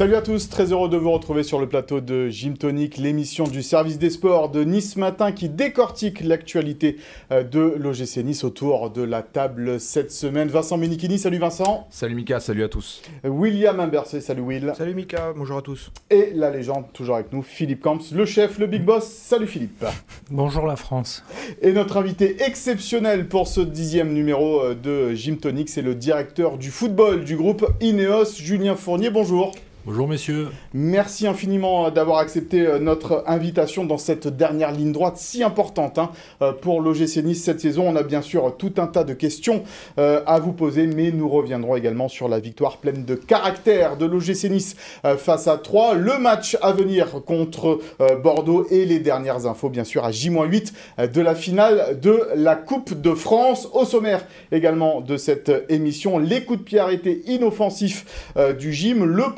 Salut à tous, très heureux de vous retrouver sur le plateau de Gym Tonic, l'émission du service des sports de Nice Matin qui décortique l'actualité euh, de l'OGC Nice autour de la table cette semaine. Vincent Menichini, salut Vincent. Salut Mika, salut à tous. William Imbercé, salut Will. Salut Mika, bonjour à tous. Et la légende, toujours avec nous, Philippe Camps, le chef, le big boss. Salut Philippe. Bonjour la France. Et notre invité exceptionnel pour ce dixième numéro euh, de Gym Tonic, c'est le directeur du football du groupe Ineos, Julien Fournier. Bonjour. Bonjour messieurs. Merci infiniment euh, d'avoir accepté euh, notre invitation dans cette dernière ligne droite si importante hein, euh, pour l'OGC Nice cette saison. On a bien sûr tout un tas de questions à vous poser, mais nous reviendrons également sur la victoire pleine de caractère de l'OGC Nice face à 3, le match à venir contre Bordeaux et les dernières infos bien sûr à J-8 de la finale de la Coupe de France. Au sommaire également de cette émission, les coups de pied arrêtés inoffensifs du gym, le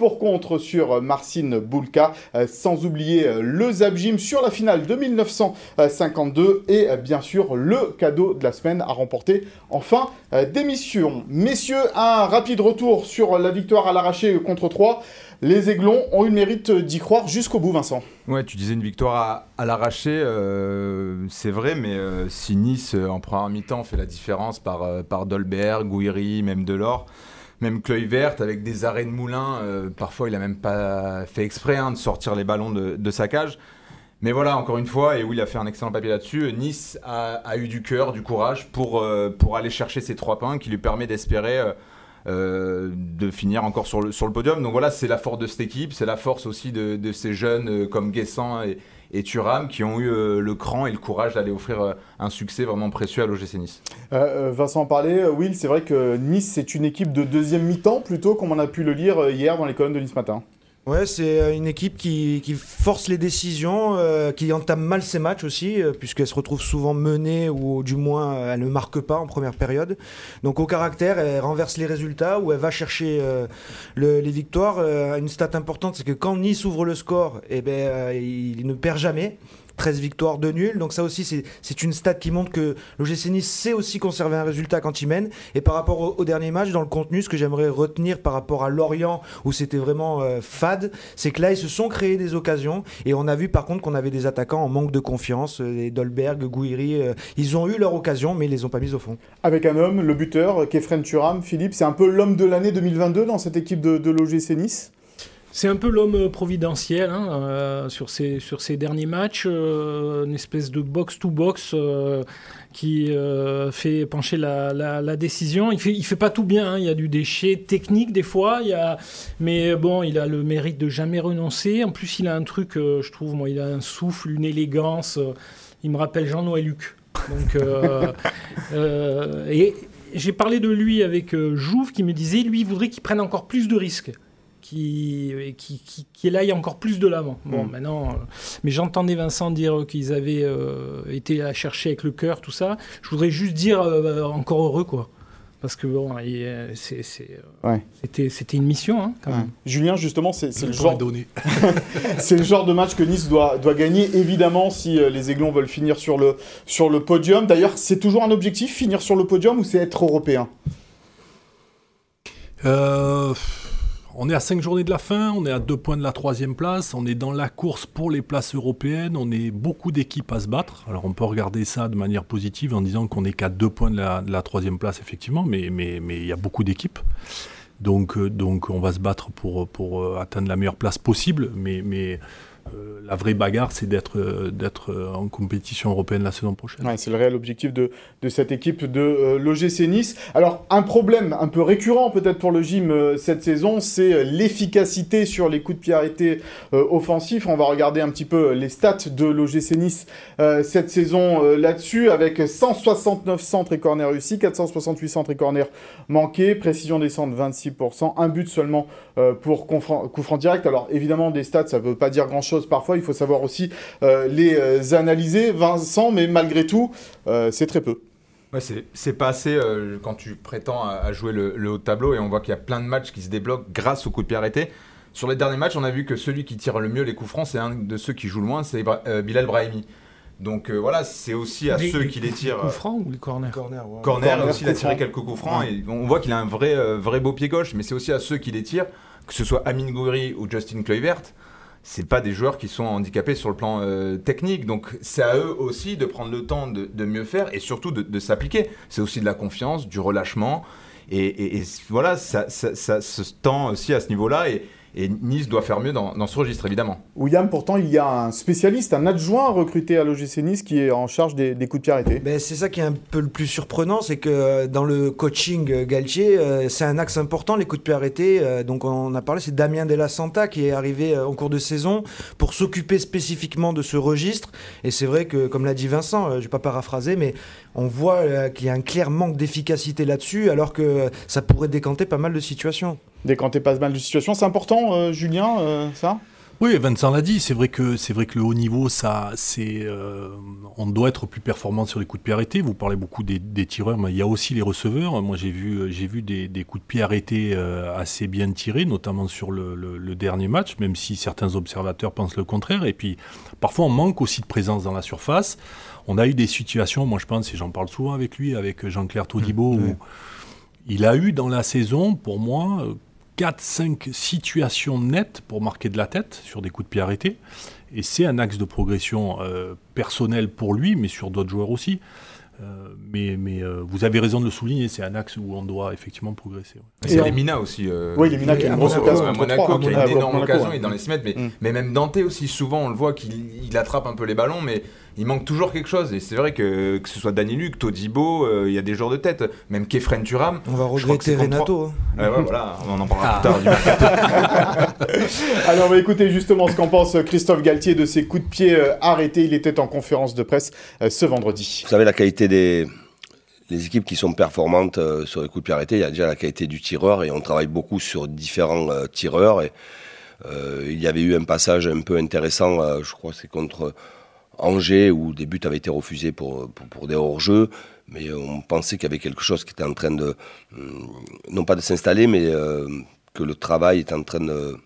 sur Marcine Boulka, euh, sans oublier euh, le Zap Gym sur la finale de 1952 et euh, bien sûr le cadeau de la semaine à remporter en fin d'émission. Messieurs, un rapide retour sur la victoire à l'arraché contre 3. Les Aiglons ont eu le mérite d'y croire jusqu'au bout, Vincent. Ouais, tu disais une victoire à, l'arraché, c'est vrai, mais si Nice, en première mi-temps, fait la différence par, par Gouiri, même Delors, même Verte avec des arrêts de moulin. Euh, parfois, il a même pas fait exprès hein, de sortir les ballons de, sa cage. Mais voilà, encore une fois, et oui, il a fait un excellent papier là-dessus. Nice a, eu du cœur, du courage pour, euh, pour aller chercher ces trois points qui lui permet d'espérer euh, de finir encore sur le, sur le podium. Donc voilà, c'est la force de cette équipe, c'est la force aussi de, de ces jeunes comme Guessant et, et Thuram qui ont eu euh, le cran et le courage d'aller offrir euh, un succès vraiment précieux à l'OGC Nice. Euh, Vincent parlait, Will, c'est vrai que Nice c'est une équipe de deuxième mi-temps plutôt comme on a pu le lire hier dans les colonnes de Nice Matin. Ouais, c'est euh, une équipe qui, force les décisions, euh, qui entame mal ses matchs aussi, euh, puisqu'elle se retrouve souvent menée ou du moins elle ne marque pas en première période. Donc au caractère, elle renverse les résultats ou elle va chercher les victoires. une stat importante, c'est que quand Nice ouvre le score, eh ben, il ne perd jamais. 13 victoires, de nul. Donc ça aussi, c'est une stat qui montre que l'OGC Nice sait aussi conserver un résultat quand il mène. Et par rapport au, dernier match, dans le contenu, ce que j'aimerais retenir par rapport à Lorient, où c'était vraiment euh, fade, c'est que là, ils se sont créés des occasions. Et on a vu par contre qu'on avait des attaquants en manque de confiance. Euh, Dolberg, Gouiri, euh, ils ont eu leur occasion, mais ils les ont pas mis au fond. Avec un homme, le buteur, Kefren Turam, Philippe, c'est un peu l'homme de l'année 2022 dans cette équipe de, de l'OGC Nice? C'est un peu l'homme providentiel hein, euh, sur, ces, derniers matchs, euh, une espèce de box-to-box euh, qui fait pencher la, décision. Il fait, fait pas tout bien, hein. il y a du déchet technique des fois, mais bon, il a le mérite de jamais renoncer. En plus, il a un truc, je trouve, il a un souffle, une élégance. il me rappelle Jean-Noël Luc. Donc, j'ai parlé de lui avec Jouve qui me disait, lui, il voudrait qu'il prenne encore plus de risques qui, qui, qui, aille encore plus de l'avant. Bon, mm. maintenant, euh, mais j'entendais Vincent dire qu'ils avaient euh, été à chercher avec le cœur, tout ça. Je voudrais juste dire euh, encore heureux, quoi. Parce que bon, c'était c'était une mission, hein, quand même. Julien, justement, c'est le, genre... c'est le genre de match que Nice doit, doit gagner, évidemment, si les Aiglons veulent finir sur le, sur le podium. D'ailleurs, c'est toujours un objectif, finir sur le podium, ou c'est être européen? Euh on est à 5 journées de la fin, on est à 2 points de la troisième place, on est dans la course pour les places européennes, on est beaucoup d'équipes à se battre. Alors on peut regarder ça de manière positive en disant qu'on est qu'à 2 points de la, troisième place, effectivement, mais il y a beaucoup d'équipes. Donc, euh, on va se battre pour, euh, atteindre la meilleure place possible, mais euh, la vraie bagarre, c'est d'être euh, d'être euh, en compétition européenne la saison prochaine. c'est le réel objectif de, cette équipe de l'OGC Nice. Alors, un problème un peu récurrent peut-être pour le gym cette saison, c'est l'efficacité sur les coups de pied arrêtés offensifs. On va regarder un petit peu les stats de l'OGC Nice cette saison là-dessus, avec 169 centres et corners réussis, 468 centres et corners manqués, précision des centres 26%, un but seulement pour coup franc direct. Alors, évidemment, des stats, ça ne veut pas dire grand-chose parfois, il faut savoir aussi euh, les euh, analyser. Vincent, mais malgré tout, euh, c'est très peu. Ouais, c'est pas assez quand tu prétends à, jouer le, haut tableau et on voit qu'il y a plein de matchs qui se débloquent grâce au coup de pied arrêté. Sur les derniers matchs, on a vu que celui qui tire le mieux les coups francs, c'est un de ceux qui joue le moins, c'est Bilal Brahimi. Donc euh, voilà, c'est aussi à Les- ceux les qui les coups- tirent. Les coups francs ou les corners? Corner, ouais. Corner, Corner, aussi, il a tiré quelques coups francs et on voit qu'il a un vrai, euh, vrai beau pied gauche, mais c'est aussi à ceux qui les tirent, que ce soit Amin Gouiri ou Justin Kluivert, c'est pas des joueurs qui sont handicapés sur le plan euh, technique, donc c'est à eux aussi de prendre le temps de, de mieux faire et surtout de, de s'appliquer. C'est aussi de la confiance, du relâchement, et, et- et voilà, ça, ça- ça se tend aussi à ce niveau-là, et, et Nice doit faire mieux dans, dans ce registre, évidemment. William, pourtant, il y a un spécialiste, un adjoint recruté à l'OGC Nice qui est en charge des, des coups de pied arrêtés. Ben, c'est ça qui est un peu le plus surprenant, c'est que euh, dans le coaching euh, Galtier, euh, c'est un axe important, les coups de pied arrêtés. Euh, donc on a parlé, c'est Damien Della Santa qui est arrivé euh, en cours de saison pour s'occuper spécifiquement de ce registre. Et c'est vrai que, comme l'a dit Vincent, euh, je vais pas paraphraser, mais on voit euh, qu'il y a un clair manque d'efficacité là-dessus, alors que ça pourrait décanter pas mal de situations. Décanter pas mal de situations. C'est important, euh, Julien, euh, ça? Oui, Vincent l'a dit, c'est vrai que c'est vrai que le haut niveau, ça, c'est, euh, on doit être plus performant sur les coups de pied arrêtés. Vous parlez beaucoup des, des tireurs, mais il y a aussi les receveurs. Moi, j'ai vu, j'ai vu des, des coups de pied arrêtés euh, assez bien tirés, notamment sur le, le- le dernier match, même si certains observateurs pensent le contraire. Et puis, parfois, on manque aussi de présence dans la surface. On a eu des situations, moi, je pense, et j'en parle souvent avec lui, avec Jean-Claire Todibo, Mmh, où il a eu dans la saison, pour moi, 4-5 situations nettes pour marquer de la tête sur des coups de pied arrêtés. Et c'est un axe de progression euh, personnel pour lui, mais sur d'autres joueurs aussi. Euh, mais mais euh, vous avez raison de le souligner, c'est un axe où on doit effectivement progresser. ouais. C'est en- Lemina aussi. euh, Oui, Lemina qui a une grosse occasion à Monaco qui a une énorme Monaco, occasion, ouais. il est dans les 6 mètres, mais, Mm. mais même Dante aussi, souvent on le voit qu'il il attrape un peu les ballons, mais il manque toujours quelque chose. Et c'est vrai que que ce soit Danny Luc, Todibo, euh, il y a des joueurs de tête, même Kefren Turam. On va regretter contre Renato. hein. Euh, ouais, voilà, on en parlera Ah. plus tard. Alors, on va écouter justement ce qu'en pense Christophe Galtier de ses coups de pied euh, arrêtés. Il était en conférence de presse euh, ce vendredi. Vous savez, la qualité des les équipes qui sont performantes euh, sur les coups de pied arrêtés, il y a déjà la qualité du tireur et on travaille beaucoup sur différents euh, tireurs. Et, euh, il y avait eu un passage un peu intéressant, euh, je crois c'est contre Angers, où des buts avaient été refusés pour, pour, des hors-jeux. Mais on pensait qu'il y avait quelque chose qui était en train de, hum, non pas de s'installer, mais euh, que le travail est en train de,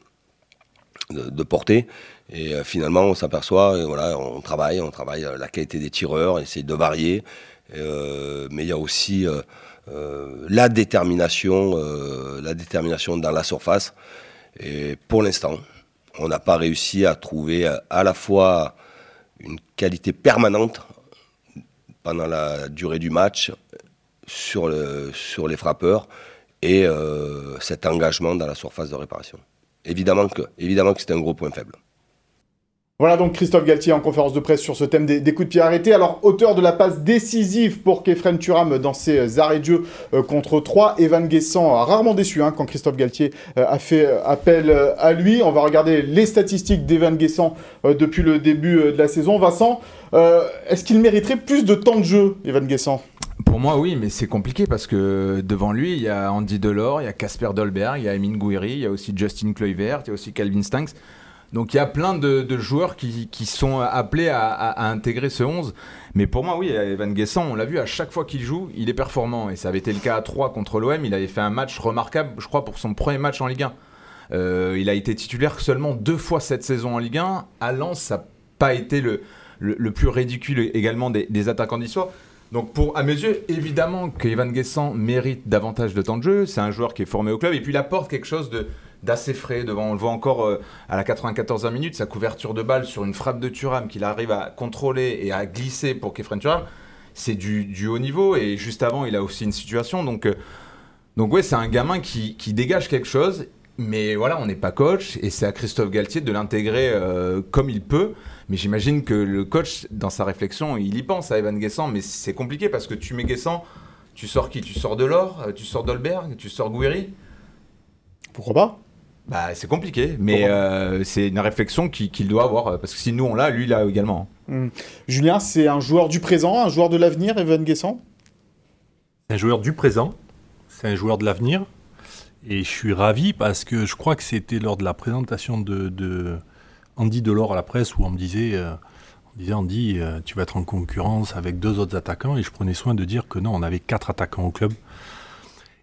de, porter. Et euh, finalement, on s'aperçoit, voilà, on travaille, on travaille euh, la qualité des tireurs, on essaye de varier. Mais il y a aussi la détermination, la détermination dans la surface. Et pour l'instant, on n'a pas réussi à trouver à la fois une qualité permanente pendant la durée du match sur, le, sur les frappeurs et euh, cet engagement dans la surface de réparation. Évidemment que, évidemment que c'est un gros point faible. Voilà donc Christophe Galtier en conférence de presse sur ce thème des, coups de pied arrêtés. Alors, auteur de la passe décisive pour Kefren Turam dans ses arrêts de jeu euh, contre 3, Evan Guessant a rarement déçu hein, quand Christophe Galtier euh, a fait euh, appel euh, à lui. On va regarder les statistiques d'Evan Guessant euh, depuis le début euh, de la saison. Vincent, euh, est-ce qu'il mériterait plus de temps de jeu, Evan Guessant? Pour moi, oui, mais c'est compliqué parce que devant lui, il y a Andy Delors, il y a Casper Dolberg, il y a Emin Gouiri, il y a aussi Justin Kluivert, il y a aussi Calvin Stanks. Donc il y a plein de, joueurs qui, sont appelés à, intégrer ce 11. Mais pour moi, oui, Evan Guessant, on l'a vu, à chaque fois qu'il joue, il est performant. Et ça avait été le cas à 3 contre l'OM. Il avait fait un match remarquable, je crois, pour son premier match en Ligue 1. Euh, il a été titulaire seulement deux fois cette saison en Ligue 1. À Lens, ça n'a pas été le, plus ridicule également des, des attaquants d'histoire. Donc pour, à mes yeux, évidemment que Evan Guessant mérite davantage de temps de jeu. C'est un joueur qui est formé au club et puis il apporte quelque chose de d'assez frais devant. On le voit encore euh, à la 94e minute, sa couverture de balle sur une frappe de Thuram qu'il arrive à contrôler et à glisser pour Kefren Thuram. C'est du, haut niveau et juste avant, il a aussi une situation. Donc, euh, donc ouais, c'est un gamin qui, qui dégage quelque chose. Mais voilà, on n'est pas coach et c'est à Christophe Galtier de l'intégrer euh, comme il peut. Mais j'imagine que le coach, dans sa réflexion, il y pense à Evan Guessant. Mais c'est compliqué parce que tu mets Guessant, tu sors qui? Tu sors Delors, euh, tu sors Dolberg, tu sors Gouiri Pourquoi pas? Bah, c'est compliqué, mais euh, c'est une réflexion qu'il doit avoir, parce que si nous on l'a, lui il l'a également. Julien, c'est un joueur du présent, un joueur de l'avenir, Evan Guessant? C'est un joueur du présent, c'est un joueur de l'avenir. Et je suis ravi parce que je crois que c'était lors de la présentation de, de Andy Delors à la presse où on me disait, euh, on disait Andy, euh, tu vas être en concurrence avec deux autres attaquants. Et je prenais soin de dire que non, on avait quatre attaquants au club.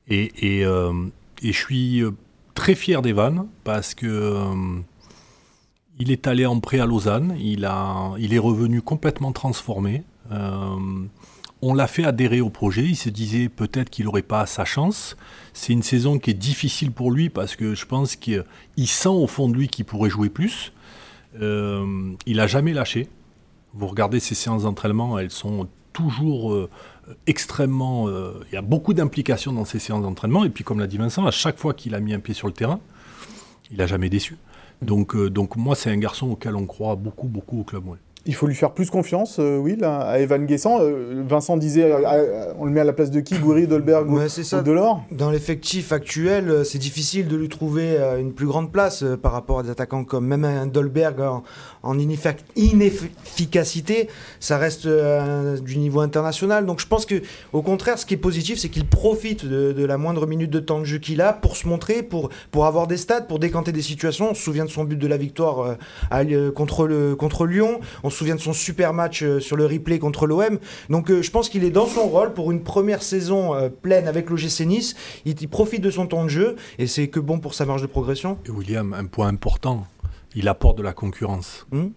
Et, et, euh, et je suis euh, très fier d'Evan parce que euh, Il est allé en prêt à Lausanne, il, est revenu complètement transformé. Euh, on l'a fait adhérer au projet, il se disait peut-être qu'il n'aurait pas sa chance. C'est une saison qui est difficile pour lui parce que je pense qu'il sent au fond de lui qu'il pourrait jouer plus. Euh, il n'a jamais lâché. Vous regardez ses séances d'entraînement, elles sont toujours euh, extrêmement... Il y a beaucoup d'implications dans ces séances d'entraînement. Et puis comme l'a dit Vincent, à chaque fois qu'il a mis un pied sur le terrain, il n'a jamais déçu. Donc, euh, donc moi, c'est un garçon auquel on croit beaucoup, beaucoup au club. Il faut lui faire plus confiance, euh, Will, à Evan Guessant. Euh, Vincent disait, on le met à la place de qui? Goury, Dolberg ou, Delors? Dans l'effectif actuel, c'est difficile de lui trouver une plus grande place par rapport à des attaquants comme même un Dolberg en inefficacité, ça reste euh, du niveau international. Donc je pense que, au contraire, ce qui est positif, c'est qu'il profite de, la moindre minute de temps de jeu qu'il a pour se montrer, pour, pour avoir des stats, pour décanter des situations. On se souvient de son but de la victoire euh, contre, le, contre Lyon. On se souvient de son super match euh, sur le replay contre l'OM. Donc je pense qu'il est dans son rôle pour une première saison pleine avec l'OGC Nice. Il, il profite de son temps de jeu et c'est que bon pour sa marge de progression. Et William, un point important il apporte de la concurrence. Hmm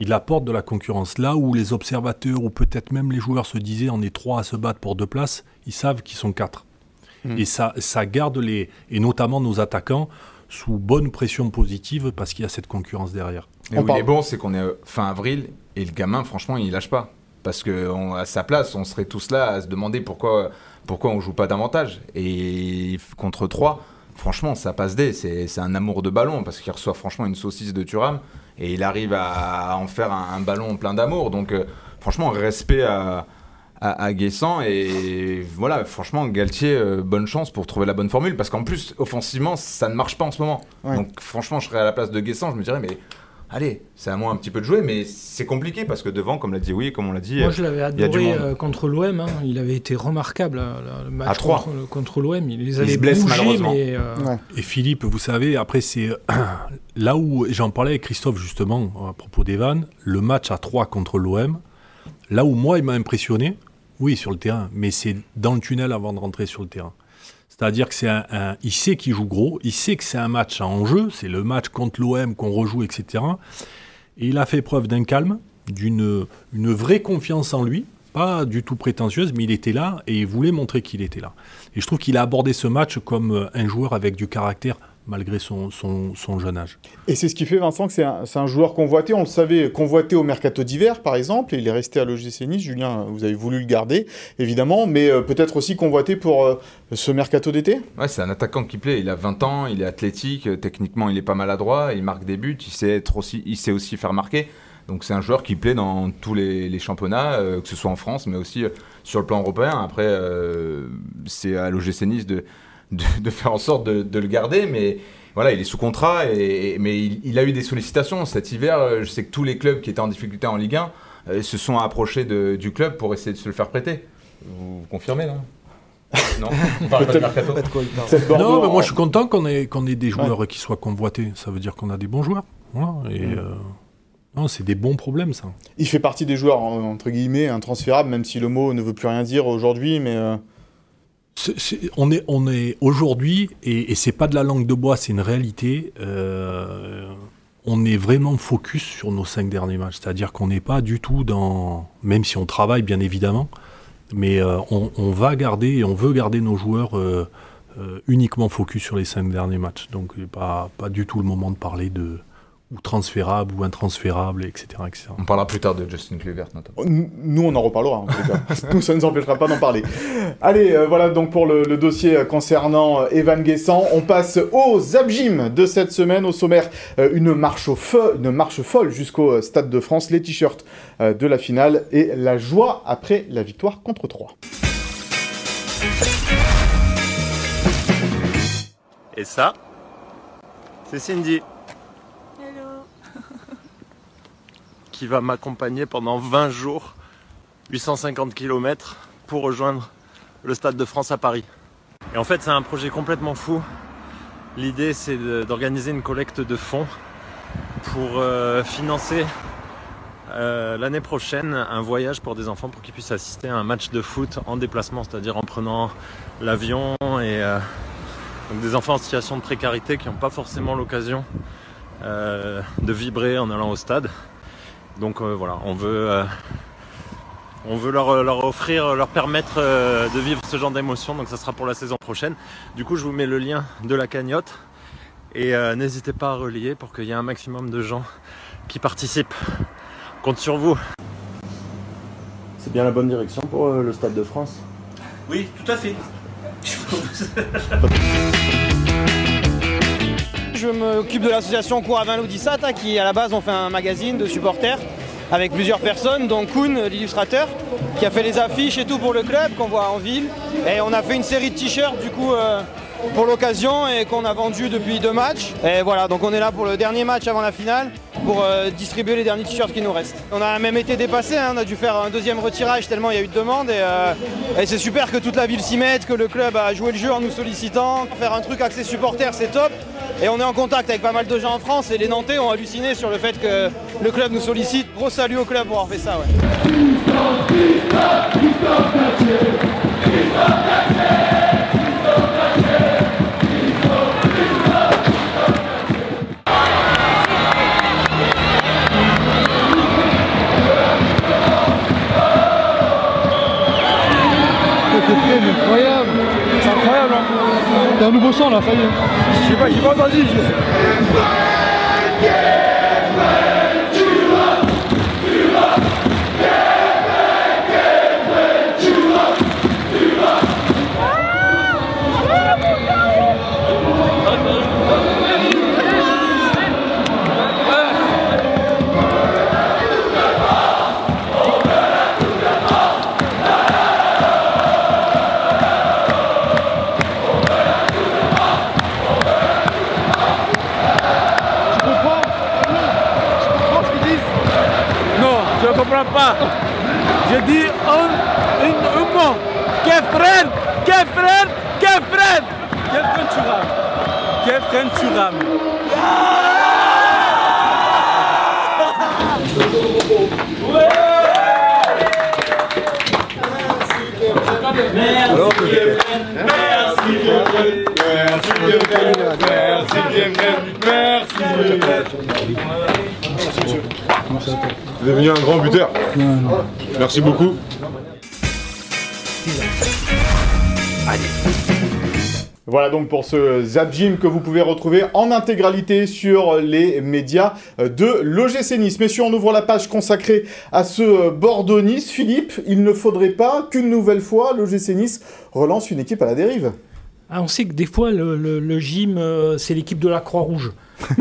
il apporte de la concurrence. Là où les observateurs ou peut-être même les joueurs se disaient on est trois à se battre pour deux places, ils savent qu'ils sont quatre. Hmm. Et ça, ça garde les, et notamment nos attaquants, sous bonne pression positive parce qu'il y a cette concurrence derrière. Et où il est bon, c'est qu'on est fin avril et le gamin, franchement, il lâche pas. Parce qu'à sa place, on serait tous là à se demander pourquoi, pourquoi on joue pas davantage. Et contre trois franchement, ça passe D. C'est un amour de ballon parce qu'il reçoit franchement une saucisse de Turam et il arrive à, en faire un, ballon plein d'amour. Donc, euh, franchement, respect à, à, Guessant. Et voilà, franchement, Galtier, euh, bonne chance pour trouver la bonne formule parce qu'en plus, offensivement, ça ne marche pas en ce moment. Donc, franchement, je serais à la place de Guessant, je me dirais, mais allez, c'est à moi un petit peu de jouer, mais c'est compliqué parce que devant, comme l'a dit oui, comme on l'a dit. Moi, je l'avais adoré euh, contre l'OM. Hein. Il avait été remarquable euh, le match contre, contre l'OM. Il les avait il blesse, malheureusement. Mais, euh, Et Philippe, vous savez, après c'est là où j'en parlais avec Christophe justement à propos d'Evan, le match à 3 contre l'OM. Là où moi il m'a impressionné, oui sur le terrain, mais c'est dans le tunnel avant de rentrer sur le terrain. C'est-à-dire que c'est un, sait qu'il joue gros, il sait que c'est un match en jeu, c'est le match contre l'OM qu'on rejoue, etc. Et il a fait preuve d'un calme, d'une une vraie confiance en lui, pas du tout prétentieuse, mais il était là et il voulait montrer qu'il était là. Et je trouve qu'il a abordé ce match comme un joueur avec du caractère malgré son, son, jeune âge. Et c'est ce qui fait, Vincent, que c'est un, un, joueur convoité. On le savait, convoité au mercato d'hiver, par exemple, et il est resté à l'OGC Nice. Julien, vous avez voulu le garder, évidemment, mais euh, peut-être aussi convoité pour euh, ce mercato d'été? Ouais, c'est un attaquant qui plaît. Il a 20 ans, il est athlétique, euh, techniquement, il est pas maladroit, il marque des buts, il sait, être aussi, il sait aussi faire marquer. Donc c'est un joueur qui plaît dans tous les, championnats, que ce soit en France, mais aussi sur le plan européen. Après, c'est à l'OGC Nice de de, faire en sorte de, le garder, mais voilà, il est sous contrat, et, mais il, a eu des sollicitations cet hiver. Euh, je sais que tous les clubs qui étaient en difficulté en Ligue 1 euh, se sont approchés du club pour essayer de se le faire prêter. Vous, confirmez là non, pas de non, mais moi je suis content qu'on ait, qu'on ait des joueurs qui soient convoités. Ça veut dire qu'on a des bons joueurs. et, mm. euh, non, c'est des bons problèmes, ça. Il fait partie des joueurs, entre guillemets, intransférables, même si le mot ne veut plus rien dire aujourd'hui, mais on est, aujourd'hui, et, et c'est pas de la langue de bois, c'est une réalité. Euh, on est vraiment focus sur nos cinq derniers matchs. C'est-à-dire qu'on n'est pas du tout dans. Même si on travaille, bien évidemment, mais euh, on, va garder et on veut garder nos joueurs euh, uniquement focus sur les cinq derniers matchs. Donc, pas, pas du tout le moment de parler de, ou transférable ou intransférable, etc., etc. On parlera plus tard de Justin Kluivert notamment. Nous, on en reparlera en tout cas. nous, ça ne nous empêchera pas d'en parler. Allez, euh, voilà donc pour le, dossier concernant euh, Evan Guessant. On passe aux abjims de cette semaine. Au sommaire, euh, une, marche au feu, une marche folle jusqu'au Stade de France, les t-shirts de la finale et la joie après la victoire contre 3. Et ça, c'est Cindy. Qui va m'accompagner pendant 20 jours, 850 km pour rejoindre le Stade de France à Paris. Et en fait, c'est un projet complètement fou. L'idée, c'est d'organiser une collecte de fonds pour euh, financer euh, l'année prochaine un voyage pour des enfants pour qu'ils puissent assister à un match de foot en déplacement, c'est-à-dire en prenant l'avion et euh, des enfants en situation de précarité qui n'ont pas forcément l'occasion de vibrer en allant au stade. Donc euh, voilà, on veut, euh, on veut leur, leur offrir, leur permettre euh, de vivre ce genre d'émotion. Donc ça sera pour la saison prochaine. Du coup, je vous mets le lien de la cagnotte et euh, n'hésitez pas à relayer pour qu'il y ait un maximum de gens qui participent. Compte sur vous. C'est bien la bonne direction pour euh, le Stade de France. Oui, tout à fait. Je m'occupe de l'association Vin Loudissat, hein, qui à la base ont fait un magazine de supporters avec plusieurs personnes, dont Kuhn, l'illustrateur, qui a fait les affiches et tout pour le club qu'on voit en ville. Et on a fait une série de t-shirts du coup euh, pour l'occasion et qu'on a vendu depuis deux matchs. Et voilà, donc on est là pour le dernier match avant la finale pour euh, distribuer les derniers t-shirts qui nous restent. On a même été dépassé, hein, on a dû faire un deuxième retirage tellement il y a eu de demandes et, euh, et c'est super que toute la ville s'y mette, que le club a joué le jeu en nous sollicitant. Faire un truc axé supporters c'est top. Et on est en contact avec pas mal de gens en France et les Nantais ont halluciné sur le fait que le club nous sollicite. Gros salut au club pour avoir fait ça. Ouais. T'as un nouveau chant là, ça y est. Je sais pas, j'ai pas entendu Tu comprends pas. Je dis un, une, un mot. Kefren Kefren Kefren. Kefren Turam Kefren Turam Vous êtes devenu un grand buteur. Merci beaucoup. Voilà donc pour ce Zap Gym que vous pouvez retrouver en intégralité sur les médias de l'OGC Nice. Messieurs, on ouvre la page consacrée à ce Bordeaux-Nice. Philippe, il ne faudrait pas qu'une nouvelle fois l'OGC Nice relance une équipe à la dérive. Ah, on sait que des fois, le, le- le gym, euh, c'est l'équipe de la Croix-Rouge.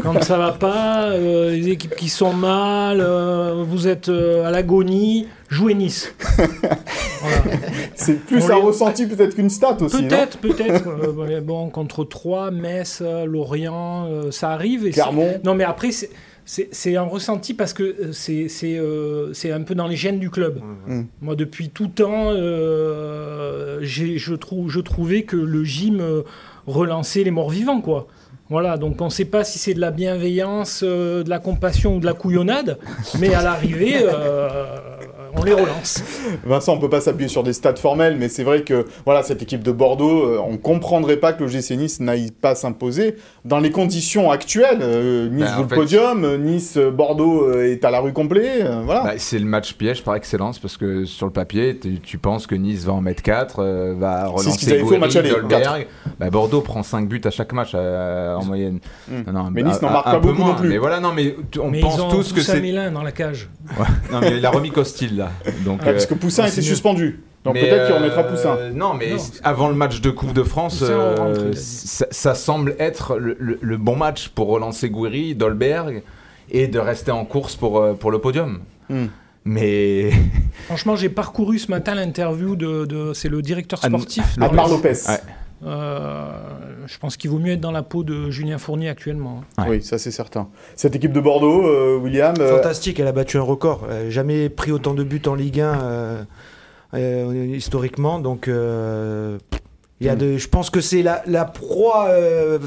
Quand ça va pas, euh, les équipes qui sont mal, euh, vous êtes euh, à l'agonie, jouez Nice. C'est plus On un les- ressenti peut-être qu'une stat aussi. Peut-être, peut-être. bon, contre Troyes, Metz, Lorient, ça arrive. et Clermont. Non, mais après, c'est- un ressenti parce que euh, c'est c'est, euh, c'est un peu dans les gènes du club. Mm. Moi, depuis tout temps, euh, je, trouve, je trouvais que le gym euh, relançait les morts vivants, quoi. Voilà, donc on ne sait pas si c'est de la bienveillance, euh, de la compassion ou de la couillonnade, mais à l'arrivée, euh, on les relance. Vincent, on peut pas s'appuyer sur des stats formels, mais c'est vrai que voilà, cette équipe de Bordeaux, euh, on comprendrait pas que le GC Nice n'aille pas s'imposer dans les conditions actuelles. Euh, nice Bah, en joue le fait- podium, euh, Nice, Bordeaux euh, est à la rue complet. euh, voilà. Bah, c'est le match piège par excellence parce que sur le papier, tu, tu penses que Nice va en mettre 4, va C'est relancer Dolberg. Bah, Bordeaux prend 5 buts à chaque match euh, en moyenne. Mm. Non, Mais bah, Nice n'en un- marque un pas peu beaucoup moins. non plus. Mais voilà, non, mais on mais pense ils ont tous que c'est. Dans la cage. Ouais. Non, mais il a remis Costil là. Donc, Ah, parce euh, que Poussin ah, était suspendu. Donc mais, peut-être qu'il euh, remettra Poussin. Non, mais Non. avant le match de Coupe de France, Poussin euh, rentre, ça, ça semble être le, le- le bon match pour relancer Gouiri, Dolberg et de rester en course pour, euh, pour le podium. Hmm. Mais. Franchement, j'ai parcouru ce matin l'interview de, de- c'est le directeur Anne- sportif. Admar Metz. Lopez. Ouais. Euh, je pense qu'il vaut mieux être dans la peau de Julien Fournier actuellement. hein. Ouais. Oui, ça c'est certain. Cette équipe de Bordeaux, euh, William. euh, Fantastique, elle a battu un record. Euh, jamais pris autant de buts en Ligue 1 euh, euh, historiquement. Donc, euh, il y a Mm. de, je pense que c'est la, la proie, euh,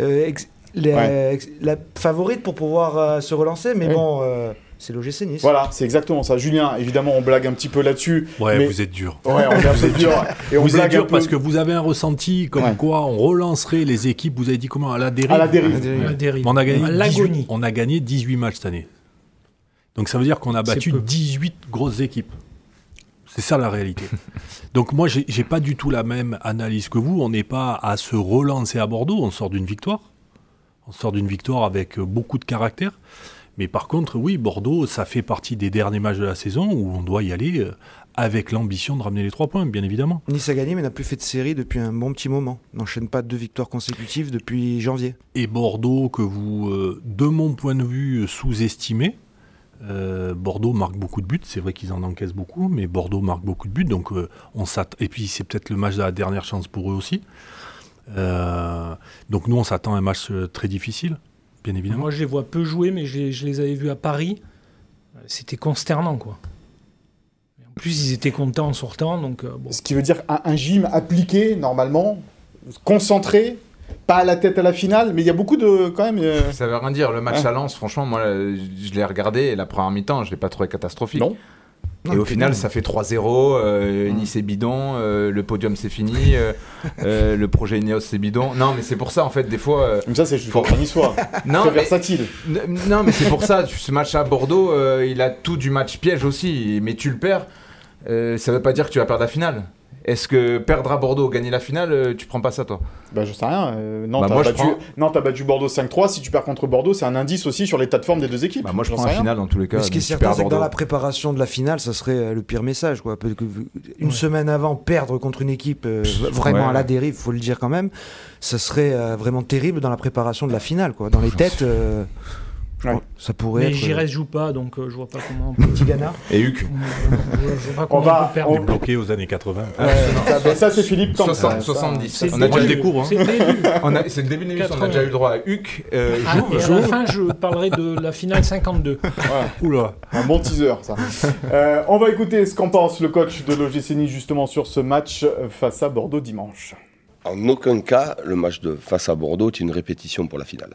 euh, ex- la, Ouais. ex- la favorite pour pouvoir euh, se relancer. Mais bon, euh, c'est l'OGC Nice. Voilà, c'est exactement ça. Julien, évidemment, on blague un petit peu là-dessus. Ouais, mais- vous êtes dur. Ouais, on est un peu dur. Et on vous êtes blague dur peu. parce que vous avez un ressenti comme Ouais. quoi on relancerait les équipes, vous avez dit comment À la dérive À la dérive. La dérive. On a gagné À 18, l'agonie. on a gagné 18 matchs cette année. Donc ça veut dire qu'on a battu peu. 18 grosses équipes. C'est ça la réalité. Donc moi, j'ai pas du tout la même analyse que vous. On n'est pas à se relancer à Bordeaux. On sort d'une victoire. On sort d'une victoire avec beaucoup de caractère. Mais par contre, oui, Bordeaux, ça fait partie des derniers matchs de la saison où on doit y aller euh, avec l'ambition de ramener les trois points, bien évidemment. Nice a gagné, mais n'a plus fait de série depuis un bon petit moment. N'enchaîne pas deux victoires consécutives depuis janvier. et Bordeaux que vous, euh, de mon point de vue, sous-estimez. Euh, Bordeaux marque beaucoup de buts, c'est vrai qu'ils en encaissent beaucoup, mais Bordeaux marque beaucoup de buts, donc euh, on Et puis c'est peut-être le match de la dernière chance pour eux aussi. Donc nous on s'attend à un match très difficile, bien évidemment. Moi, je les vois peu jouer, mais je, les- je les avais vus à Paris. Euh, C'était consternant, quoi. En plus, ils étaient contents en sortant, donc euh, bon. Ce qui veut dire un, un gym appliqué, normalement, concentré, pas à la tête à la finale, mais il y a beaucoup de. quand même. euh, Ça veut rien dire. Le match Ouais. à Lens, franchement, moi, je l'ai regardé et la première mi-temps, je l'ai pas trouvé catastrophique. Non. Et au c'est final, bien. ça fait 3-0. euh, Nice est bidon, euh, le podium c'est fini, euh, euh, le projet Ineos c'est bidon. Non, mais c'est pour ça, en fait, des fois. euh, Comme ça, c'est juste pour un niçois. non, Très mais, versatile. non, mais c'est pour ça. Ce match à Bordeaux, euh, il a tout du match piège aussi. Mais tu le perds, euh, ça veut pas dire que tu vas perdre la finale. Est-ce que perdre à Bordeaux, gagner la finale, euh, tu prends pas ça toi? Bah, je sais rien. euh, non, Bah, t'as battu... prends- Bordeaux 5-3. Si tu perds contre Bordeaux, c'est un indice aussi sur l'état de forme des deux équipes. Bah, Moi, je prends la rien. finale dans tous les cas. Mais ce qui est certain, c'est que dans la préparation de la finale, ça serait euh, le pire message. Quoi. Une semaine avant, perdre contre une équipe euh, vraiment Ouais. à la dérive, faut le dire quand même, ça serait euh, vraiment terrible dans la préparation de la finale. Quoi. Dans les têtes, euh, Ouais. que ça pourrait Mais être. Giresse joue pas, donc euh, je vois pas comment on peut. Petit Ghana. Et Huc je, je vois pas On comment va- on on- Bloqué aux années 80. Ouais, ça, ça, c'est Philippe Camp. ça, 60, ça. 70. C'est On a déjà je début. découvre, hein. C'est le début. On de l'émission, on a 80. déjà eu le droit à Huc, euh, Ah, et à la fin, je parlerai de la finale 52. Oula. Un bon teaser, ça. Euh, on va écouter ce qu'en pense le coach de l'OGC Nice justement sur ce match euh, face à Bordeaux dimanche. En aucun cas, le match de face à Bordeaux est une répétition pour la finale.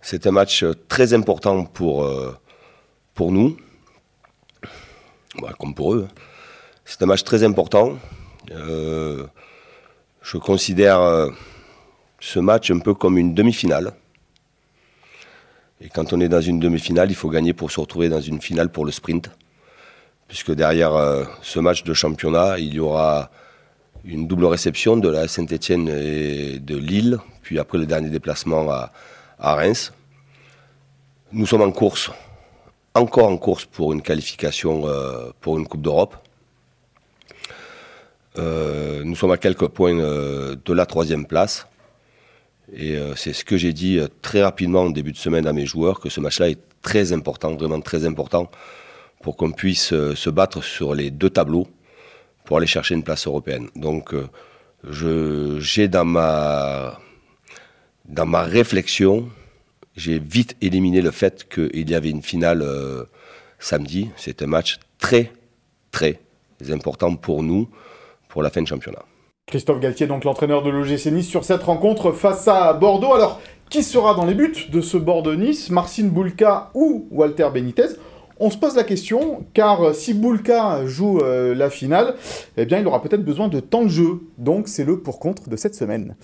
C'est un match très important pour, pour nous, comme pour eux. C'est un match très important. Je considère euh, ce match un peu comme une demi-finale. Et quand on est dans une demi-finale, il faut gagner pour se retrouver dans une finale pour le sprint. Puisque derrière euh, ce match de championnat, il y aura une double réception de la Saint-Etienne et de Lille, puis après le dernier déplacement à, à Reims. Nous sommes en course, encore en course pour une qualification euh, pour une Coupe d'Europe. Euh, nous sommes à quelques points euh, de la troisième place. Et c'est ce que j'ai dit très rapidement en début de semaine à mes joueurs, que ce match-là est très important, vraiment très important, pour qu'on puisse se battre sur les deux tableaux pour aller chercher une place européenne. Donc, j'ai dans ma, dans ma réflexion, j'ai vite éliminé le fait qu'il y avait une finale euh, samedi. C'est un match très, très important pour nous, pour la fin de championnat. Christophe Galtier, donc l'entraîneur de l'OGC Nice, sur cette rencontre face à Bordeaux. Alors, qui sera dans les buts de ce Bordeaux-Nice? Marcin Boulka ou Walter Benitez? On se pose la question, car si Boulka joue euh, la finale, eh bien, il aura peut-être besoin de temps de jeu. Donc, c'est le pour-contre de cette semaine.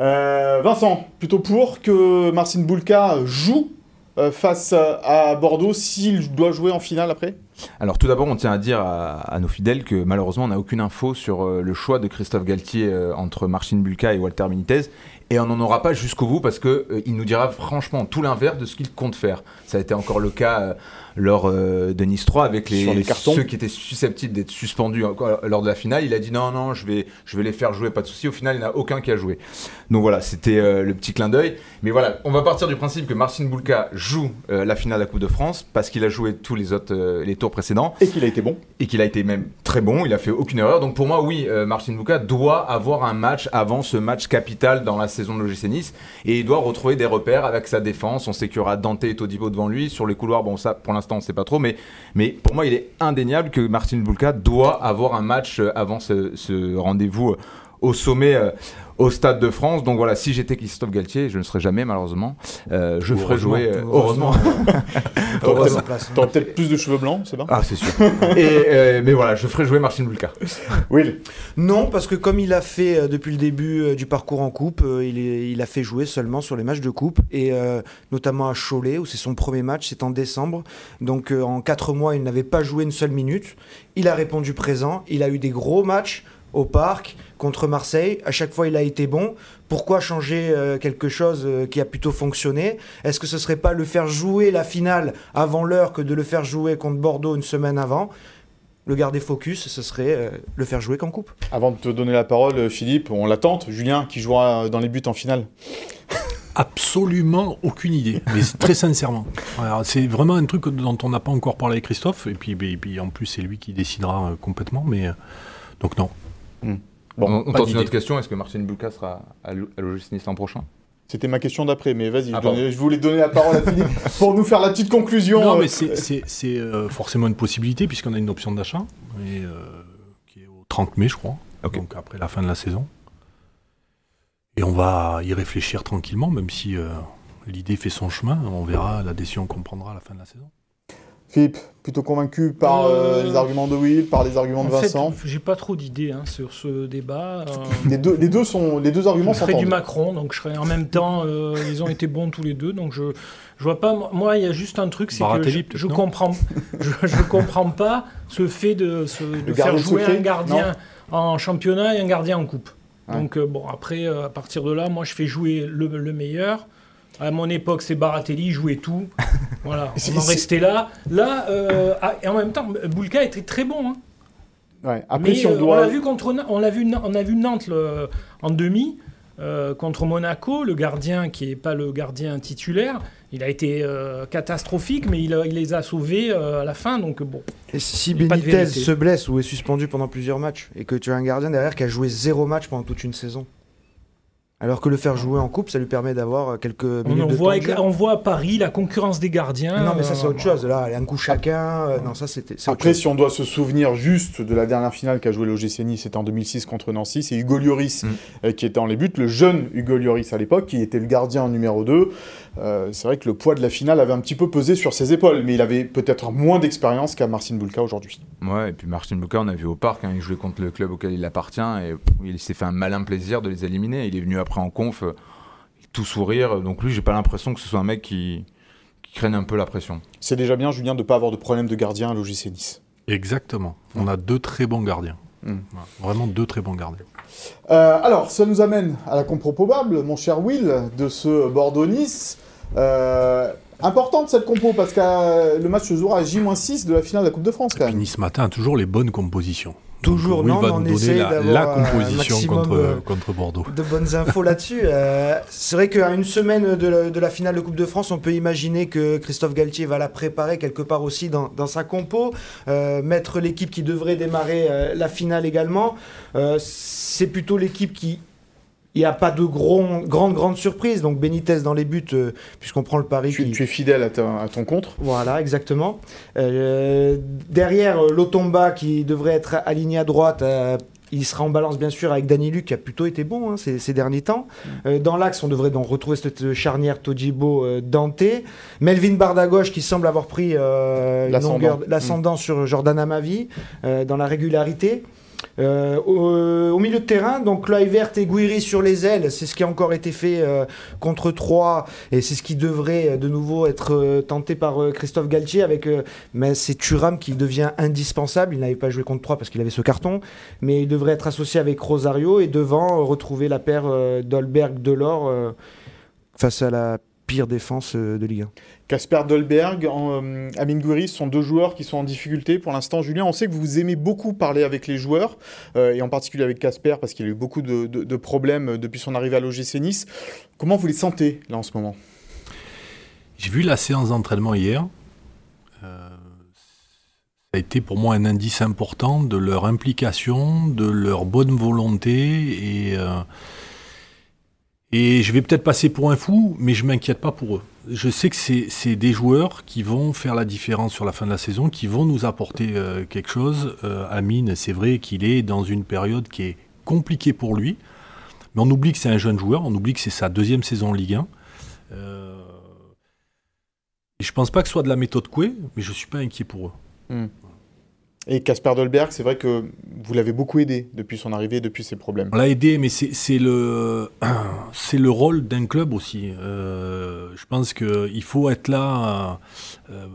Euh, Vincent, plutôt pour que Marcin Boulka joue euh, face à Bordeaux s'il doit jouer en finale après? Alors tout d'abord, on tient à dire à, nos fidèles que malheureusement, on n'a aucune info sur le choix de Christophe Galtier entre Marcin Bulka et Walter Benitez. Et on n'en aura pas jusqu'au bout parce que euh, il nous dira franchement tout l'inverse de ce qu'il compte faire. Ça a été encore le cas euh, lors euh, de Nice 3 avec les, ceux qui étaient susceptibles d'être suspendus lors de la finale. Il a dit non, non, je vais, je vais les faire jouer, pas de souci. Au final, il n'y en a aucun qui a joué. Donc voilà, c'était euh, le petit clin d'œil. Mais voilà, on va partir du principe que Marcin Bulka joue euh, la finale de la Coupe de France parce qu'il a joué tous les autres euh, les tours précédents Et qu'il a été bon et qu'il a été même très bon, il a fait aucune erreur. Donc pour moi, oui, Marcin Bouka doit avoir un match avant ce match capital dans la saison de l'OGC Nice et il doit retrouver des repères avec sa défense. On sait qu'il y aura Dante et Todibo devant lui. Sur les couloirs, bon, ça pour l'instant on sait pas trop, mais, pour moi, il est indéniable que Marcin Bouka doit avoir un match euh, avant ce, ce rendez-vous euh, au sommet, euh, au Stade de France. Donc voilà, si j'étais Christophe Galtier, je ne serais jamais malheureusement, euh, je ferais jouer. euh, Heureusement. Heureusement. t'aurais peut-être plus de cheveux blancs, c'est bien Ah, c'est sûr. Et, euh, mais voilà, je ferais jouer Marcin Bulka. Will? Non, parce que comme il a fait depuis le début du parcours en coupe, il, est- il a fait jouer seulement sur les matchs de coupe, et euh, notamment à Cholet, où c'est son premier match, c'est en décembre. Donc euh, en quatre mois, il n'avait pas joué une seule minute. Il a répondu présent, il a eu des gros matchs au parc contre Marseille. À chaque fois, il a été bon. Pourquoi changer euh, quelque chose euh, qui a plutôt fonctionné? Est-ce que ce serait pas le faire jouer la finale avant l'heure que de le faire jouer contre Bordeaux une semaine avant? Le garder focus, ce serait euh, le faire jouer qu'en coupe. Avant de te donner la parole, Philippe, on l'attente. Julien, qui jouera dans les buts en finale? Absolument aucune idée, mais c'est très sincèrement. C'est vraiment un truc dont on n'a pas encore parlé avec Christophe, et puis, et puis en plus c'est lui qui décidera complètement, mais donc non. Bon, on on tente une autre question. Est-ce que Marcin Bulka sera à à l'OGC Nice l'an prochain? C'était ma question d'après, mais vas-y, je, Ah, je voulais donner la parole à Philippe pour nous faire la petite conclusion. Non, euh, mais c'est- euh, forcément une possibilité puisqu'on a une option d'achat euh, qui est au 30 mai, je crois. Donc après la fin de la saison. Et on va y réfléchir tranquillement, même si euh, l'idée fait son chemin. On verra la décision qu'on prendra à la fin de la saison. Philippe, plutôt convaincu par euh, Euh, les arguments de Will, par les arguments de En fait, Vincent. j'ai pas trop d'idées hein, sur ce débat. euh, Les deux, les deux sont, les deux arguments je ferai du. Macron, donc je serai en même temps. euh, ils ont été bons tous les deux, donc je je vois pas. Moi, il y a juste un truc, c'est que je, je comprends, je, je comprends pas ce fait de, gardien faire jouer secret, un gardien en championnat et un gardien en coupe. Ouais. Donc euh, bon, après, euh, à partir de là, moi, je fais jouer le, le meilleur. À mon époque, c'est Baratelli, il jouait tout. Voilà, on en restait là. Là, euh, ah, et en même temps, Boulka était très bon. hein. Ouais. Après, Mais si on euh, doit. l'a vu contre, on l'a vu, on a vu Nantes le- en demi euh, contre Monaco, le gardien qui est pas le gardien titulaire, il a été euh, catastrophique, mais il, a- il les a sauvés euh, à la fin. Donc bon, Et si a Benitez se blesse ou est suspendu pendant plusieurs matchs et que tu as un gardien derrière qui a joué zéro match pendant toute une saison, alors que le faire jouer en coupe, ça lui permet d'avoir euh, quelques minutes on de voit, temps de jeu. on voit à Paris la concurrence des gardiens. Non, mais ça c'est euh, autre chose. Là, un coup chacun. euh, non, ça c'était. c'est autre Après, chose. si on doit se souvenir juste de la dernière finale qu'a joué l'OGC Nice, c'était en 2006 contre Nancy, c'est Hugo Lloris Mm. qui était en les buts, le jeune Hugo Lloris à l'époque, qui était le gardien numéro 2. Euh, c'est vrai que le poids de la finale avait un petit peu pesé sur ses épaules, mais il avait peut-être moins d'expérience qu'à Marcin Bulka aujourd'hui. Ouais, et puis Martin Bulka, on a vu au parc, hein, il jouait contre le club auquel il appartient et il s'est fait un malin plaisir de les éliminer. Il est venu après en conf, euh, tout sourire. Donc lui, j'ai pas l'impression que ce soit un mec qui, qui craigne un peu la pression. C'est déjà bien, Julien, de ne pas avoir de problème de gardien à l'OGC Nice. Exactement. On a deux très bons gardiens. Voilà, Vraiment deux très bons gardiens. Euh, alors, ça nous amène à la compro probable, mon cher Will, de ce Bordeaux-Nice. Euh, importante cette compo, parce que euh, le match se jouera à J-6 de la finale de la Coupe de France, quand même. Nice Matin toujours les bonnes compositions. Toujours Donc, non, va mais on nous essaye la, d'avoir la un composition maximum, contre, euh, contre Bordeaux. de bonnes infos là-dessus. Euh, c'est vrai qu'à une semaine de la, de la finale de Coupe de France, on peut imaginer que Christophe Galtier va la préparer quelque part aussi dans, dans sa compo, euh, mettre l'équipe qui devrait démarrer euh, la finale également. Euh, c'est plutôt l'équipe qui... Il n'y a pas de gros, grande, grande surprise. Donc Benitez dans les buts, euh, puisqu'on prend le pari Tu, qui- tu es fidèle à, ta- à ton contre. voilà, exactement. Euh, derrière, euh, Lotomba qui devrait être aligné à droite. euh, il sera en balance bien sûr avec Danny Luc qui a plutôt été bon hein, ces, ces derniers temps. Euh, dans l'axe, on devrait donc retrouver cette charnière Tojibo euh, Dante. Melvin Bardagauche qui semble avoir pris euh, une L'ascendant. sur Jordan Amavi dans la régularité. Euh, au, au milieu de terrain, donc Kluivert et Guiri sur les ailes, c'est ce qui a encore été fait euh, contre 3 et c'est ce qui devrait euh, de nouveau être euh, tenté par euh, Christophe Galtier avec euh, mais c'est Thuram qui devient indispensable, il n'avait pas joué contre 3 parce qu'il avait ce carton, mais il devrait être associé avec Rosario et devant euh, retrouver la paire euh, Dolberg Delors euh, face à la pire défense euh, de Ligue 1. Casper Dolberg, euh, Amin Gouiri sont deux joueurs qui sont en difficulté pour l'instant. Julien, on sait que vous aimez beaucoup parler avec les joueurs, euh, et en particulier avec Casper, parce qu'il a eu beaucoup de, problèmes depuis son arrivée à l'OGC Nice. Comment vous les sentez, là, en ce moment? J'ai vu la séance d'entraînement hier. Euh, ça a été pour moi un indice important de leur implication, de leur bonne volonté. Et, euh, et je vais peut-être passer pour un fou, mais je m'inquiète pas pour eux. Je sais que c'est des joueurs qui vont faire la différence sur la fin de la saison, qui vont nous apporter euh, quelque chose. Euh, Amine, c'est vrai qu'il est dans une période qui est compliquée pour lui Mais on oublie que c'est un jeune joueur, on oublie que c'est sa deuxième saison en Ligue 1. Euh, et je pense pas que ce soit de la méthode Coué, mais je suis pas inquiet pour eux. Hmm. Et Casper Dolberg, c'est vrai que vous l'avez beaucoup aidé depuis son arrivée, depuis ses problèmes. On l'a aidé, mais c'est le, le rôle d'un club aussi. Euh, je pense qu'il faut être là euh,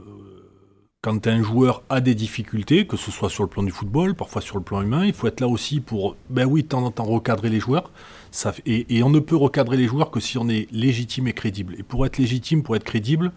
quand un joueur a des difficultés, que ce soit sur le plan du football, parfois sur le plan humain. Il faut être là aussi pour, ben oui, de temps en temps recadrer les joueurs. Et, et on ne peut recadrer les joueurs que si on est légitime et crédible. Et pour être légitime, pour être crédible,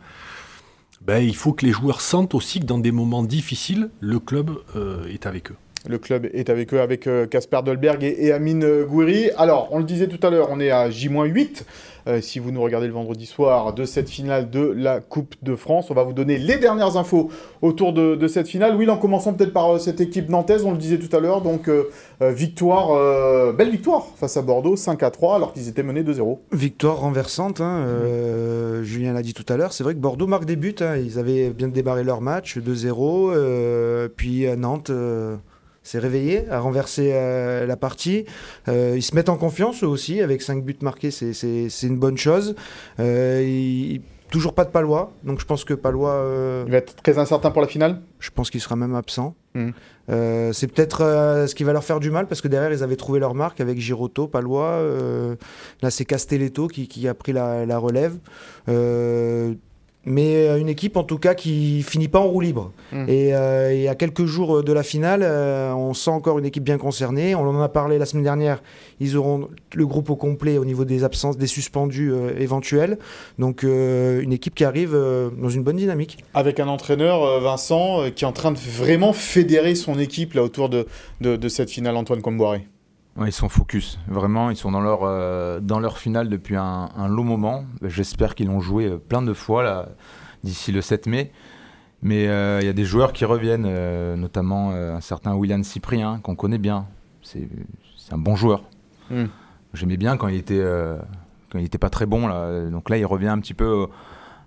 ben, il faut que les joueurs sentent aussi que dans des moments difficiles, le club euh, est avec eux. Le club est avec eux, avec Casper euh, Dolberg et, Amine euh, Gouiri. Alors, on le disait tout à l'heure, on est à J-8. Euh, si vous nous regardez le vendredi soir de cette finale de la Coupe de France. On va vous donner les dernières infos autour de, cette finale. Oui, en commençant peut-être par cette équipe nantaise, on le disait tout à l'heure. Donc, victoire, belle victoire face à Bordeaux, 5 à 3, alors qu'ils étaient menés 2-0. Victoire renversante, hein, Julien l'a dit tout à l'heure. C'est vrai que Bordeaux marque des buts. Hein. Ils avaient bien démarré leur match, 2-0. puis Nantes s'est réveillé, a renversé euh, la partie. Euh, ils se mettent en confiance eux aussi, avec 5 buts marqués, c'est une bonne chose. Euh, toujours pas de Palois, donc je pense que Palois... Il va être très incertain pour la finale? Je pense qu'il sera même absent. Hmm. c'est peut-être ce qui va leur faire du mal, parce que derrière, ils avaient trouvé leur marque avec Giroto, Palois. là, c'est Castelletto qui, qui, a pris la, la relève mais euh, une équipe en tout cas qui finit pas en roue libre. Mmh. Euh, et, à quelques jours de la finale, euh, on sent encore une équipe bien concernée. On en a parlé la semaine dernière. Ils auront le groupe au complet au niveau des absences, des suspendus éventuels. Donc une équipe qui arrive dans une bonne dynamique. Avec un entraîneur, Vincent, qui est en train de vraiment fédérer son équipe là autour de, de, cette finale, Antoine Comboiré ils sont focus, vraiment, ils sont dans leur, euh, dans leur finale depuis un, long moment. J'espère qu'ils l'ont joué euh, plein de fois là, d'ici le 7 mai. Mais euh, il y a des joueurs qui reviennent, notamment un certain William Cyprien, qu'on connaît bien. C'est un bon joueur. Hmm. J'aimais bien quand il était, quand il était pas très bon. Là. Donc là, il revient un petit peu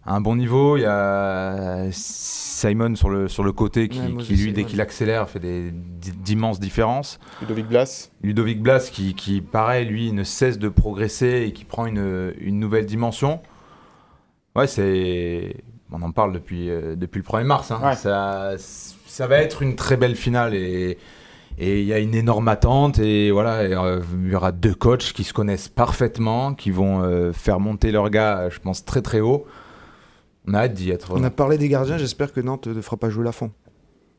un bon niveau. Il y a Simon sur le, sur le côté qui, lui, dès qu'il accélère, fait d'immenses différences. Ludovic Blas. Ludovic Blas qui, qui, pareil, lui, ne cesse de progresser et qui prend une, une nouvelle dimension. Ouais, c'est. On en parle depuis, euh, depuis le 1er mars. Hein. Ça, ça va être une très belle finale et. Et il y a une énorme attente et voilà, euh, il y aura deux coachs qui se connaissent parfaitement, qui vont euh, faire monter leurs gars, je pense, très très haut. On a hâte d'y être. On a parlé des gardiens, j'espère que Nantes ne fera pas jouer Lafont.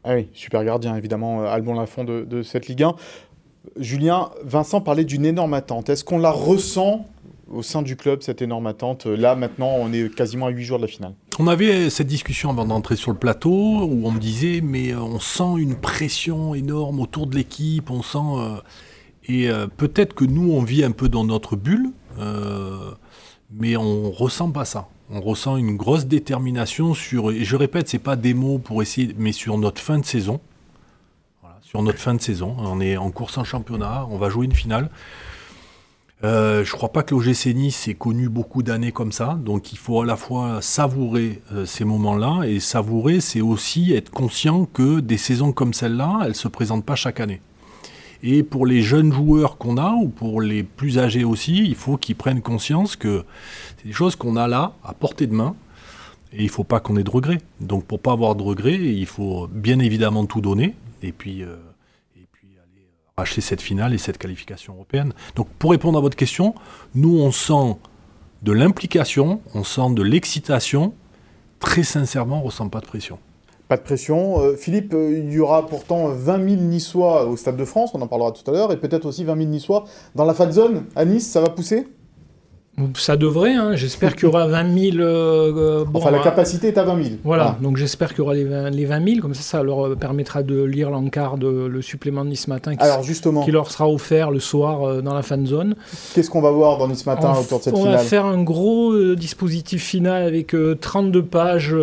Ah oui, super gardien, évidemment, euh, Albon Lafont de, de cette Ligue 1. Julien, Vincent parlait d'une énorme attente. Est-ce qu'on la ressent au sein du club, cette énorme attente? Là, maintenant, on est quasiment à 8 jours de la finale. On avait cette discussion avant d'entrer sur le plateau où on me disait, mais euh, on sent une pression énorme autour de l'équipe, on sent... Euh, et peut-être que nous, on vit un peu dans notre bulle, mais on ressent pas ça on ressent une grosse détermination sur, et je répète, c'est pas des mots pour essayer, mais sur notre fin de saison. sur notre fin de saison, on est en course en championnat, on va jouer une finale. Euh, je crois pas que l'OGC Nice ait connu beaucoup d'années comme ça, donc il faut à la fois savourer euh, ces moments-là, et savourer, c'est aussi être conscient que des saisons comme celle-là, elles se présentent pas chaque année. Et pour les jeunes joueurs qu'on a, ou pour les plus âgés aussi, il faut qu'ils prennent conscience que c'est des choses qu'on a là, à portée de main, et il ne faut pas qu'on ait de regrets. Donc pour pas avoir de regrets, il faut bien évidemment tout donner, et puis, euh, aller racheter cette finale et cette qualification européenne. Donc pour répondre à votre question, nous on sent de l'implication, on sent de l'excitation, très sincèrement on ne ressent pas de pression. Pas de pression. Euh, Philippe, euh, il y aura pourtant 20 000 Niçois au Stade de France, on en parlera tout à l'heure, et peut-être aussi 20 000 Niçois dans la fan zone à Nice, ça va pousser? Ça devrait, hein. j'espère qu'il y aura 20 000. Euh, enfin, la capacité est à 20 000. Voilà, donc j'espère qu'il y aura les 20, les 000, comme ça, ça leur permettra de lire l'encart de le supplément de Nice Matin qui, Alors, justement, qui leur sera offert le soir dans la fan zone. Qu'est-ce qu'on va voir dans Nice Matin autour de cette finale On va faire un gros dispositif final avec 32 pages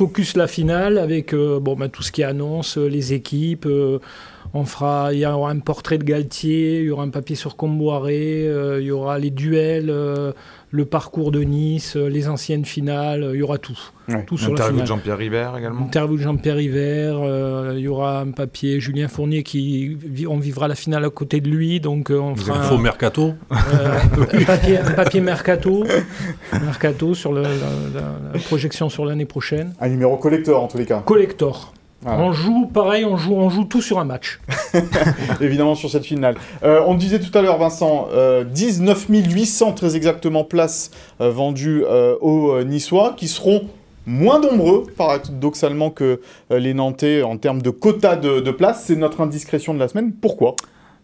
focus la finale avec euh, bon, bah, tout ce qui annonce, euh, les équipes. Euh, On fera, il y aura un portrait de Galtier, il y aura un papier sur Comboiré, il y aura les duels, le parcours de Nice, les anciennes finales, il y aura tout. tout sur Interview de Jean-Pierre River également. Interview de Jean-Pierre River, il y aura un papier Julien Fournier qui on vivra la finale à côté de lui, donc on fera un faux mercato, un, papier, un papier mercato, mercato sur la, projection sur l'année prochaine. Un numéro collector en tous les cas. Collector. On joue pareil, on joue, on joue tout sur un match. Évidemment sur cette finale. Euh, on disait tout à l'heure, Vincent, euh, 19 800 très exactement places euh, vendues euh, aux Niçois, qui seront moins nombreux, paradoxalement, que les Nantais en termes de quota de, de places. C'est notre indiscrétion de la semaine. Pourquoi?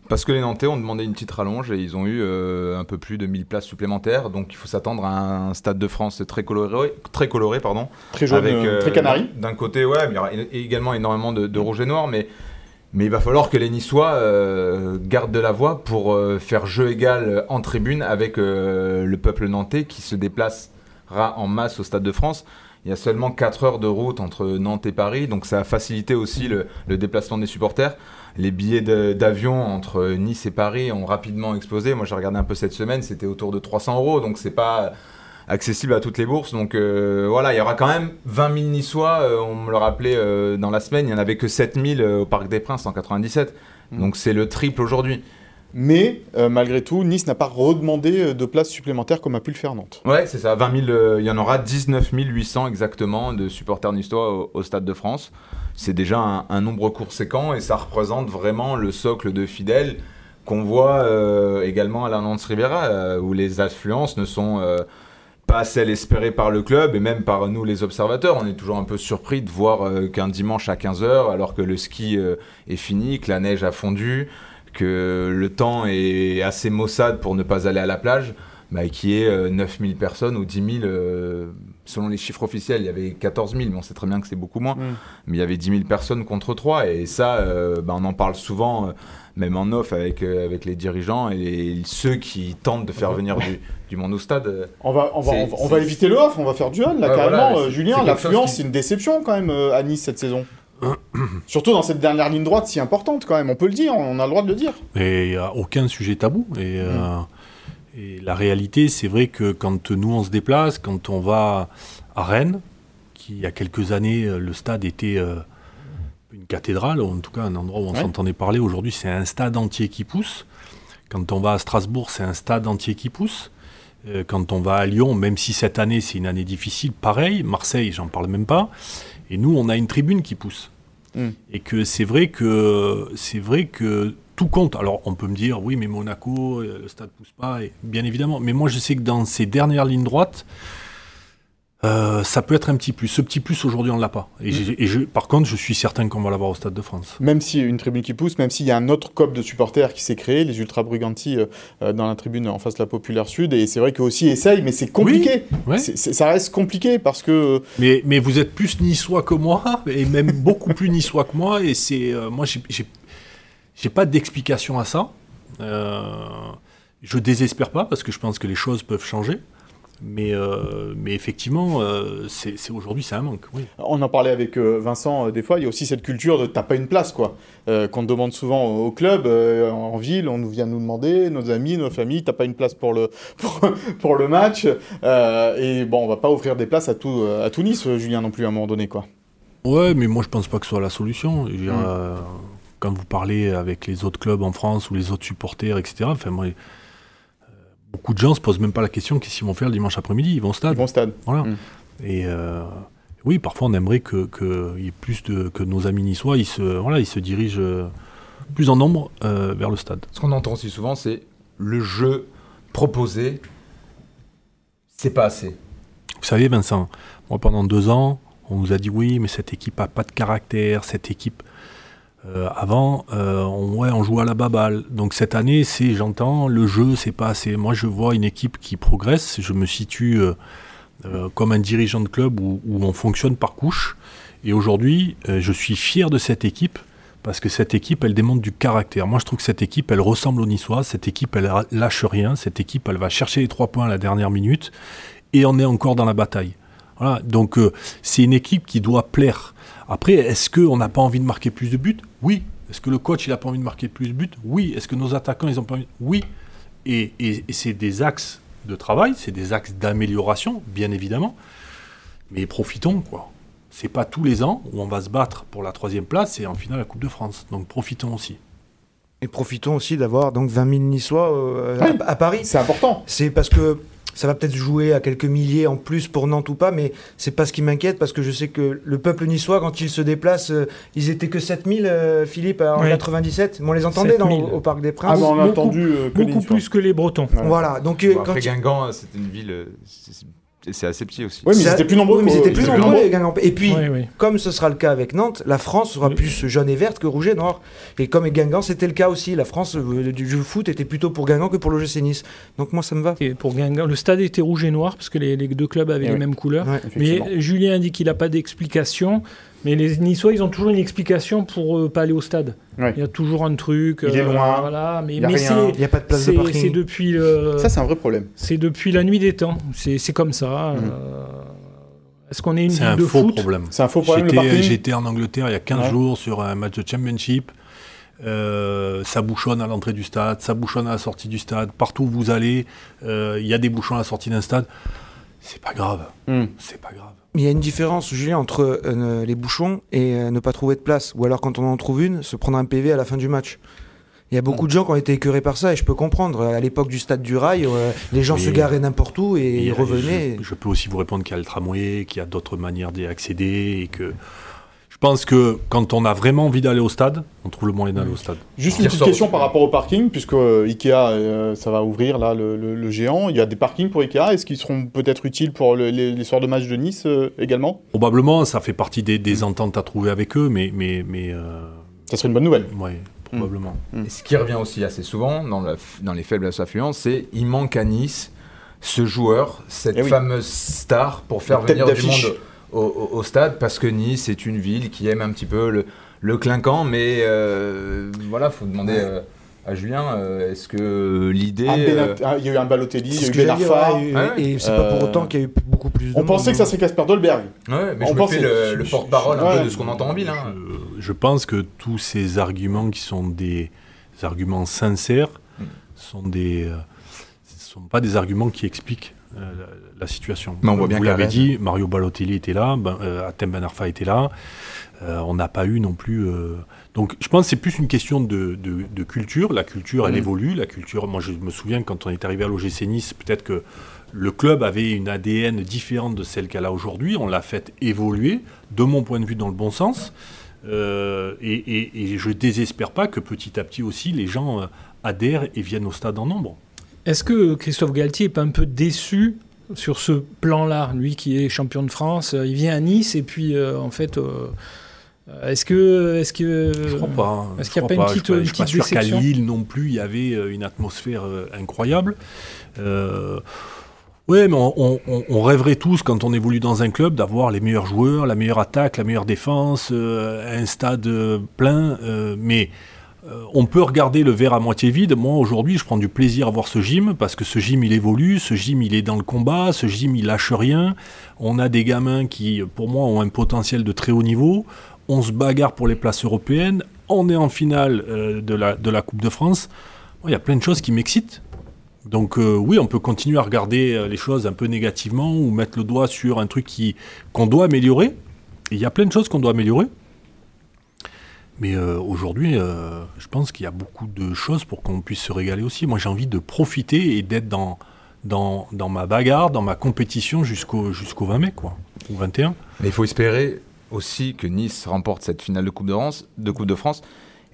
Parce que les Nantais ont demandé une petite rallonge et ils ont eu euh, un peu plus de 1000 places supplémentaires. Donc il faut s'attendre à un stade de France très coloré, très coloré pardon. Très jaune, euh, très canari. D'un côté, ouais, mais il y aura également énormément de, rouge et noir. Mais, mais il va falloir que les Niçois euh, gardent de la voix pour faire jeu égal en tribune avec le peuple nantais qui se déplacera en masse au stade de France. Il y a seulement 4 heures de route entre Nantes et Paris, donc ça a facilité aussi le, le déplacement des supporters les billets d'avion entre Nice et Paris ont rapidement explosé. Moi, j'ai regardé un peu cette semaine, c'était autour de 300 euros, donc c'est pas accessible à toutes les bourses. Donc euh, voilà, il y aura quand même 20 000 Niçois. Euh, on me le rappelait euh, dans la semaine, il n'y en avait que 7 000 au Parc des Princes en 97. Mm. Donc c'est le triple aujourd'hui. Mais malgré tout, Nice n'a pas redemandé de places supplémentaires comme a pu le faire Nantes. Ouais, c'est ça. 20 000, il y en aura 19 800 exactement de supporters niçois au Stade de France c'est déjà un, nombre conséquent et ça représente vraiment le socle de fidèles qu'on voit euh, également à la Nantes Rivera, euh, où les affluences ne sont euh, pas celles espérées par le club et même par nous les observateurs. On est toujours un peu surpris de voir qu'un dimanche à 15h, alors que le ski est fini, que la neige a fondu, que le temps est assez maussade pour ne pas aller à la plage, bah, qui est 9000 personnes ou 10 000 selon les chiffres officiels, il y avait 14 000, mais on sait très bien que c'est beaucoup moins. Mm. Mais il y avait 10 000 personnes contre 3. Et ça, euh, bah, on en parle souvent, euh, même en off, avec, euh, avec les dirigeants et ceux qui tentent de faire venir du, monde au stade. On va, on va, on va, éviter le off, on va faire du on, là, carrément. Julien, l'affluence, c'est une déception quand même à Nice cette saison. Surtout dans cette dernière ligne droite si importante quand même, on peut le dire, on a le droit de le dire. Et il n'y a aucun sujet tabou. Et. Mm. Et la réalité, c'est vrai que quand nous on se déplace, quand on va à Rennes, qui il y a quelques années, euh, le stade était euh, une cathédrale, ou en tout cas un endroit où on s'entendait parler, aujourd'hui c'est un stade entier qui pousse. Quand on va à Strasbourg, c'est un stade entier qui pousse. Euh, quand on va à Lyon, même si cette année c'est une année difficile, pareil, Marseille, j'en parle même pas. Et nous, on a une tribune qui pousse. Hmm. Et que c'est vrai que c'est vrai que tout compte. Alors on peut me dire, oui, mais Monaco, euh, le stade pousse pas, et bien évidemment. Mais moi, je sais que dans ces dernières lignes droites, euh, ça peut être un petit plus. Ce petit plus, aujourd'hui, on ne l'a pas. Et, je, par contre, je suis certain qu'on va l'avoir au Stade de France. Même s'il y a une tribune qui pousse, même s'il y a un autre COP de supporters qui s'est créé, les Ultra Bruganti euh, dans la tribune en face de la Populaire Sud. Et c'est vrai qu'eux aussi essayent, mais c'est compliqué. ça reste compliqué parce que. Mais, mais vous êtes plus niçois que moi, et même beaucoup plus niçois que moi. Et c'est. moi, j'ai j'ai pas d'explication à ça. Euh, je désespère pas parce que je pense que les choses peuvent changer. Mais, euh, mais effectivement, euh, c'est aujourd'hui, c'est un manque. On en parlait avec euh, Vincent des fois, il y a aussi cette culture de t'as pas une place, quoi. qu'on demande souvent au club, en ville, on nous vient nous demander, nos amis, nos familles, t'as pas une place pour le, pour, le match. et bon, on va pas offrir des places à tout, à tout Nice, Julien, non plus, à un moment donné, quoi. Ouais, mais moi je pense pas que ce soit la solution. Mmh quand vous parlez avec les autres clubs en France ou les autres supporters, etc., enfin, moi, beaucoup de gens se posent même pas la question qu'est-ce qu'ils vont faire le dimanche après-midi? Ils vont au stade. Ils vont au stade. Voilà. Mm. Et euh, oui, parfois on aimerait que, que y ait plus de que nos amis niçois, ils se, voilà, ils se dirigent euh, plus en nombre vers le stade. Ce qu'on entend aussi souvent, c'est le jeu proposé, c'est pas assez. Vous savez, Vincent, moi pendant deux ans, on nous a dit oui, mais cette équipe a pas de caractère, cette équipe. Euh, avant, euh, on, ouais, jouait à la baballe. Donc cette année, c'est, j'entends, le jeu, c'est pas assez. Moi, je vois une équipe qui progresse. Je me situe euh, comme un dirigeant de club où, on fonctionne par couche. Et aujourd'hui, je suis fier de cette équipe parce que cette équipe, elle démontre du caractère. Moi, je trouve que cette équipe, elle ressemble aux Niçois. Cette équipe, elle lâche rien. Cette équipe, elle va chercher les trois points à la dernière minute et on est encore dans la bataille. Voilà. Donc, c'est une équipe qui doit plaire. Après, est-ce qu'on n'a pas envie de marquer plus de buts? Oui, Est-ce que le coach, il n'a pas envie de marquer plus de buts? Oui. Est-ce que nos attaquants, ils ont pas envie? Oui. Et, et- et c'est des axes de travail, c'est des axes d'amélioration, bien évidemment. Mais profitons, quoi. C'est pas tous les ans où on va se battre pour la troisième place et en finale la Coupe de France. Donc profitons aussi. Et profitons aussi d'avoir donc 20 000 Niçois euh, à, Paris. C'est important. C'est parce que ça va peut-être jouer à quelques milliers en plus pour Nantes ou pas, mais c'est pas ce qui m'inquiète parce que je sais que le peuple niçois, quand il se déplace, euh, ils étaient que 7000, euh, Philippe, en Oui. 97. Mais on les entendait dans, 7000. au Parc des Ah, Princes. bah, on a Beaucoup- entendu euh, que Beaucoup plus que les Bretons. Voilà. Donc, euh, Bon, quand après, il- Guingamp, c'est une ville. C'est- assez petit aussi. Oui, mais étaient plus nombreux. Oui, mais ils qu'au- étaient plus étaient nombreux, les Guingampais. Et puis, Oui, oui. comme ce sera le cas avec Nantes, la France sera Oui. plus jaune et verte que rouge et noir. Et comme avec Guingamp, c'était le cas aussi. La France euh, du jeu foot était plutôt pour Guingamp que pour l'OGC Nice. Donc moi, ça me va. Et pour Guingamp, le stade était rouge et noir parce que les, les deux clubs avaient les mêmes couleurs. Mais Julien dit qu'il n'a pas d'explication. Mais les Niçois, ils ont toujours une explication pour ne pas aller au stade. Ouais. Il y a toujours un truc. euh, Il est loin, Voilà. Mais, il a n'y a pas de place de parking. c'est depuis, le- Ça, c'est un vrai problème. c'est depuis la nuit des temps. C'est comme ça. Mm. euh, Est-ce qu'on est une ville un de faux foot? problème. C'est un faux problème, J'étais en Angleterre il y a 15 Ouais. jours sur un match de championship. Euh, ça bouchonne à l'entrée du stade, ça bouchonne à la sortie du stade. Partout où vous allez, euh, il y a des bouchons à la sortie d'un stade. C'est pas grave. Hmm. C'est pas grave. Il y a une différence, Julien, entre euh, les bouchons et euh, ne pas trouver de place. Ou alors, quand on en trouve une, se prendre un PV à la fin du match. Il y a beaucoup de gens qui ont été écœurés par ça et je peux comprendre. À l'époque du stade du Rail, euh, les gens Mais- se garaient n'importe où et, Et, ils revenaient. Je, je peux aussi vous répondre qu'il y a le tramway, qu'il y a d'autres manières d'y accéder et que je pense que quand on a vraiment envie d'aller au stade, on trouve le moyen d'aller au stade. Juste une petite question par rapport au parking, puisque euh, Ikea, euh, ça va ouvrir là le, le- le géant. Il y a des parkings pour Ikea. Est-ce qu'ils seront peut-être utiles pour le- les, les soirs de match de Nice euh, également? Probablement, ça fait partie des, des ententes à trouver avec eux, mais, mais, mais euh, Ça serait une bonne nouvelle. ouais, probablement. Et ce qui revient aussi assez souvent dans, la dans les faibles affluences, c'est il manque à Nice ce joueur, cette Eh oui. fameuse star pour faire venir du monde au, au- au stade parce que Nice est une ville qui aime un petit peu le, le clinquant, mais euh, voilà, faut demander euh, à Julien, euh, est-ce que l'idée. Un euh, ah, il y a eu un Balotelli, il y C'est a eu Ben Arfa. ouais, et- Ouais. et, c'est pas pour autant qu'il y a eu beaucoup plus de On monde, pensait que ça serait Casper Dolberg. ouais, mais On je me fais le, le porte-parole un Ouais. peu de ce qu'on entend en ville. hein. Je, je pense que tous ces arguments qui sont des arguments sincères Mm. sont des euh, sont pas des arguments qui expliquent euh, la, situation. Mais on voit bien Vous l'avez dit, Mario Balotelli était là, ben, euh, Atem Ben Arfa était là. Euh, on n'a pas eu non plus. euh, Donc, je pense que c'est plus une question de, de- de culture. La culture, elle Mm. évolue. La culture, moi, je me souviens quand on est arrivé à l'OGC Nice, peut-être que le club avait une ADN différente de celle qu'elle a aujourd'hui. On l'a fait évoluer, de mon point de vue, dans le bon sens. Euh, et, et- et je désespère pas que petit à petit aussi les gens adhèrent et viennent au stade en nombre. Est-ce que Christophe Galtier est pas un peu déçu sur ce plan-là Lui qui est champion de France, euh, il vient à Nice et puis euh, en fait, euh, est-ce que, est-ce que, Je crois pas. hein. Est-ce Je qu'il n'y a pas une Je petite, pas- une je suis pas sûr qu'à déception Lille non plus, il y avait une atmosphère incroyable. Euh, ouais, mais on, on- on- on rêverait tous, quand on évolue dans un club, d'avoir les meilleurs joueurs, la meilleure attaque, la meilleure défense, un stade plein. mais on peut regarder le verre à moitié vide. Moi, aujourd'hui, je prends du plaisir à voir ce gym parce que ce gym, il évolue, ce gym, il est dans le combat, ce gym, il lâche rien. On a des gamins qui, pour moi, ont un potentiel de très haut niveau. On se bagarre pour les places européennes. On est en finale euh, de, la, Coupe de France. Il y a plein de choses qui m'excitent. Donc euh, oui, on peut continuer à regarder euh, les choses un peu négativement ou mettre le doigt sur un truc qui qu'on doit améliorer. Il y a plein de choses qu'on doit améliorer. Mais euh, aujourd'hui, euh, je pense qu'il y a beaucoup de choses pour qu'on puisse se régaler aussi. Moi, j'ai envie de profiter et d'être dans, dans, dans ma bagarre, dans ma compétition jusqu'au jusqu'au 20 mai, quoi. Ou 21. Mais il faut espérer aussi que Nice remporte cette finale de Coupe de France, de Coupe de France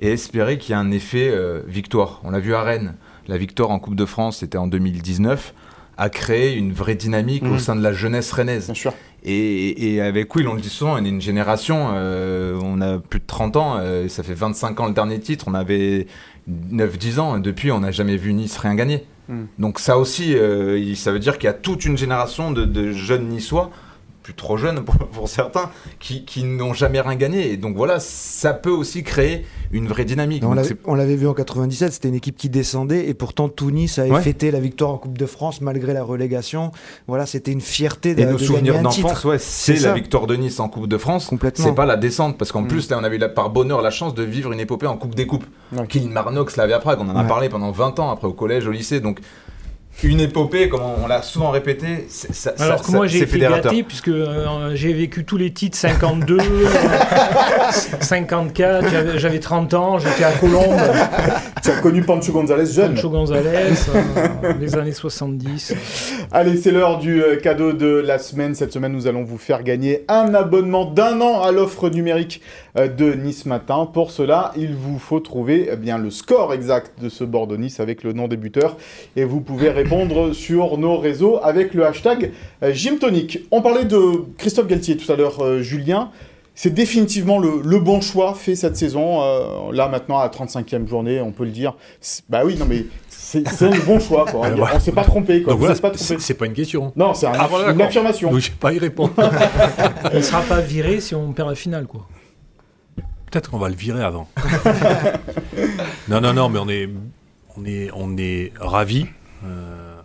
et espérer qu'il y ait un effet euh, victoire. On l'a vu à Rennes. La victoire en Coupe de France, c'était en 2019, a créé une vraie dynamique au sein de la jeunesse rennaise. Bien sûr. Et, et avec Will, on le dit souvent, on est une génération, euh, on a plus de 30 ans, euh, ça fait 25 ans le dernier titre, on avait 9-10 ans, depuis on n'a jamais vu Nice rien gagner. Mm. Donc ça aussi, euh, ça veut dire qu'il y a toute une génération de, de jeunes niçois plus trop jeunes pour, pour certains, qui, qui n'ont jamais rien gagné. Et donc voilà, ça peut aussi créer une vraie dynamique. On l'avait- l'avait vu en 97, c'était une équipe qui descendait et pourtant Tunis avait Ouais. fêté la victoire en Coupe de France malgré la relégation. Voilà, c'était une fierté de, Et nos de souvenirs d'enfance, ouais, c'est la victoire de Nice en Coupe de France. Complètement. C'est pas la descente, parce qu'en Mm. plus, là, on avait eu la- par bonheur la chance de vivre une épopée en Coupe des Coupes. Ouais. Kilmarnock, Slavia Prague, on en a parlé pendant 20 ans, après au collège, au lycée. Donc, une épopée, comme on, on l'a souvent répété, c'est- ça, Alors ça- que moi j'ai été fédérateur. gâté puisque euh, j'ai vécu tous les titres 52, euh, 54, j'avais- j'avais 30 ans, j'étais à Colombes, Tu as connu Pancho González jeune. Pancho González, euh, les années 70. Allez, c'est l'heure du euh, cadeau de la semaine. Cette semaine, nous allons vous faire gagner un abonnement d'un an à l'offre numérique euh, de Nice Matin. Pour cela, il vous faut trouver eh bien le score exact de ce Bordeaux-Nice avec le nom des buteurs. Et vous pouvez répondre sur nos réseaux avec le hashtag euh, Gymtonic. On parlait de Christophe Galtier tout à l'heure, euh, Julien. C'est définitivement le, le bon choix fait cette saison. euh, là, maintenant, à la 35e journée, on peut le dire. Bah oui, non, mais c'est le bon choix. Quoi. Euh. On s'est pas trompé. Quoi. Voilà, c'est pas une question. Non, c'est un- Ah, voilà, une affirmation. Donc je vais pas y répondre. Il ne sera pas viré si on perd la finale. quoi. Peut-être qu'on va le virer avant. non, non, non, mais on est, on est, on est ravis. euh,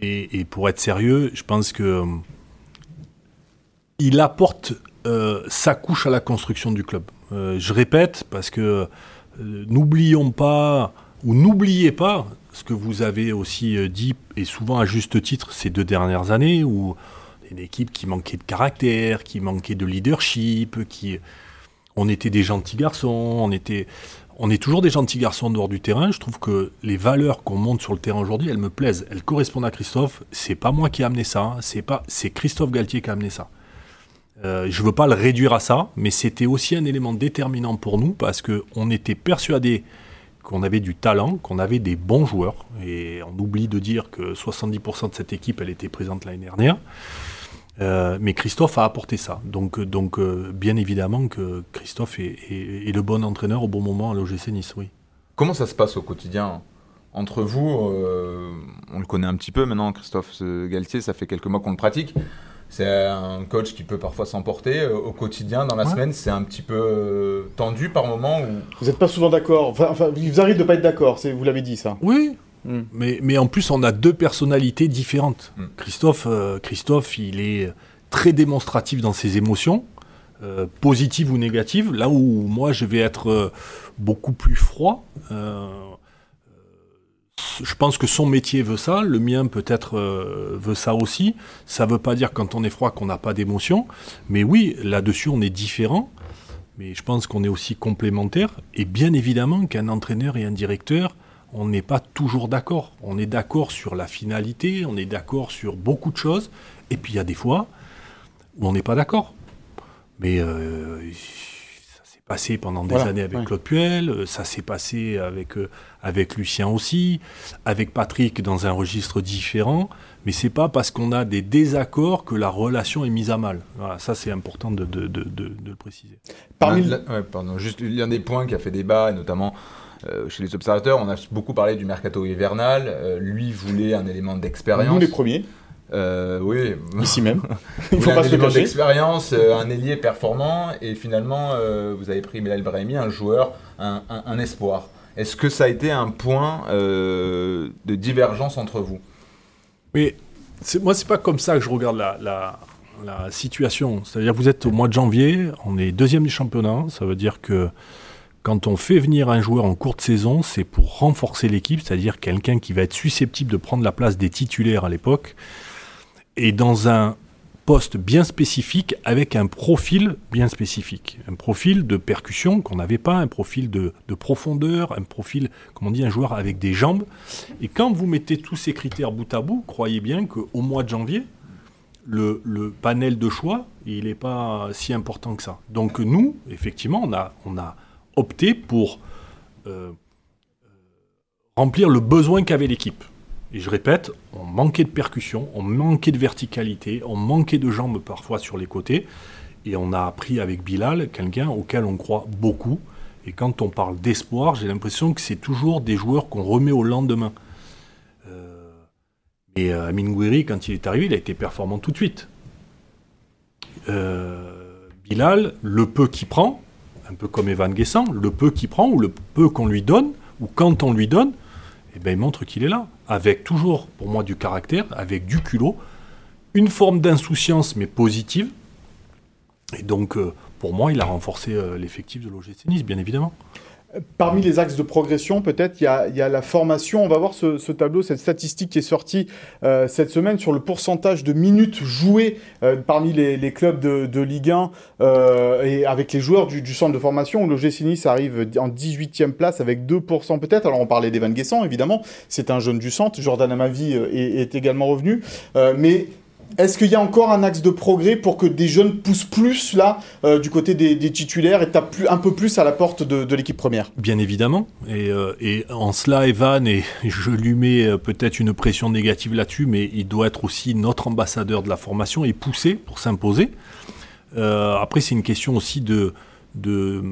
et, et pour être sérieux, je pense que euh, il apporte euh, sa couche à la construction du club. Je répète parce que n'oublions pas ou n'oubliez pas ce que vous avez aussi dit et souvent à juste titre ces deux dernières années où une équipe qui manquait de caractère, qui manquait de leadership, qui on était des gentils garçons, on était on est toujours des gentils garçons en dehors du terrain. Je trouve que les valeurs qu'on monte sur le terrain aujourd'hui, elles me plaisent. Elles correspondent à Christophe. C'est pas moi qui ai amené ça. C'est pas, c'est Christophe Galtier qui a amené ça. Euh, je veux pas le réduire à ça, mais c'était aussi un élément déterminant pour nous parce que on était persuadé qu'on avait du talent, qu'on avait des bons joueurs. Et on oublie de dire que 70% de cette équipe, elle était présente l'année dernière. Euh, mais Christophe a apporté ça. Donc, euh, donc euh, bien évidemment que Christophe est, est- est le bon entraîneur au bon moment à l'OGC Nice, oui. Comment ça se passe au quotidien entre vous euh, On le connaît un petit peu maintenant, Christophe Galtier, ça fait quelques mois qu'on le pratique. C'est un coach qui peut parfois s'emporter. Au quotidien, dans la Ouais. semaine, c'est un petit peu tendu par moment. Ou... Vous n'êtes pas souvent d'accord. Enfin, enfin, il vous arrive de pas être d'accord. Vous l'avez dit ça. Oui, Mm. mais, mais en plus, on a deux personnalités différentes. Mm. Christophe, euh, Christophe, il est très démonstratif dans ses émotions, euh, positives ou négatives, là où moi, je vais être euh, beaucoup plus froid. Euh, je pense que son métier veut ça, le mien peut-être euh, veut ça aussi. Ça ne veut pas dire quand on est froid qu'on n'a pas d'émotion, mais oui, là-dessus on est différent. Mais je pense qu'on est aussi complémentaires. Et bien évidemment qu'un entraîneur et un directeur, on n'est pas toujours d'accord. On est d'accord sur la finalité, on est d'accord sur beaucoup de choses. Et puis il y a des fois où on n'est pas d'accord. Mais euh, ça s'est passé pendant des Voilà, années avec ouais. Claude Puel, euh, ça s'est passé avec, euh, avec Lucien aussi, avec Patrick dans un registre différent. Mais c'est pas parce qu'on a des désaccords que la relation est mise à mal. Voilà, ça c'est important de, de- de- de- de le préciser. Parmi ouais, pardon, juste l'un des points qui a fait débat, et notamment euh, chez les observateurs, on a beaucoup parlé du mercato hivernal. Euh, lui voulait un élément d'expérience. nous les premiers, Euh, oui. ici même. Il faut pas un se cacher. d'expérience, euh, un ailier performant, et finalement, euh, vous avez pris Melal Brahimi, un joueur, un, un- un espoir. Est-ce que ça a été un point euh, de divergence entre vous? Mais c'est- moi, c'est pas comme ça que je regarde la, la- la situation. C'est-à-dire, vous êtes au mois de janvier, on est deuxième du championnat. Ça veut dire que quand on fait venir un joueur en courte saison, c'est pour renforcer l'équipe, c'est-à-dire quelqu'un qui va être susceptible de prendre la place des titulaires à l'époque, et dans un poste bien spécifique avec un profil bien spécifique. Un profil de percussion qu'on n'avait pas, un profil de, de profondeur, un profil, comme on dit, un joueur avec des jambes. Et quand vous mettez tous ces critères bout à bout, croyez bien qu'au mois de janvier, le, panel de choix, il n'est pas si important que ça. Donc nous, effectivement, on a opté pour euh, remplir le besoin qu'avait l'équipe. Et je répète, on manquait de percussion, on manquait de verticalité, on manquait de jambes parfois sur les côtés. Et on a appris avec Bilal quelqu'un auquel on croit beaucoup. Et quand on parle d'espoir, j'ai l'impression que c'est toujours des joueurs qu'on remet au lendemain. Euh, et euh, Amin Gouiri, quand il est arrivé, il a été performant tout de suite. Bilal, le peu qu'il prend, un peu comme Evan Guessant, le peu qu'il prend ou le peu qu'on lui donne, ou quand on lui donne, eh ben, il montre qu'il est là. Avec toujours, pour moi, du caractère, avec du culot, une forme d'insouciance, mais positive. Et donc, euh, pour moi, il a renforcé euh, l'effectif de l'OGC Nice, bien évidemment. Parmi les axes de progression, peut-être, il y, a, la formation. On va voir ce, tableau, cette statistique qui est sortie euh, cette semaine sur le pourcentage de minutes jouées parmi les, clubs de, Ligue 1 et avec les joueurs du, centre de formation. L'OGC Nice arrive en 18e place avec 2% peut-être. Alors on parlait d'Evan Guessant, évidemment. C'est un jeune du centre. Jordan Amavi est, est également revenu. mais est-ce qu'il y a encore un axe de progrès pour que des jeunes poussent plus là euh, du côté des, titulaires et tapent un peu plus à la porte de, l'équipe première? Bien évidemment. Euh, et, en cela, Evan, et je lui mets euh, peut-être une pression négative là-dessus, mais il doit être aussi notre ambassadeur de la formation et pousser pour s'imposer. après, c'est une question aussi de, de,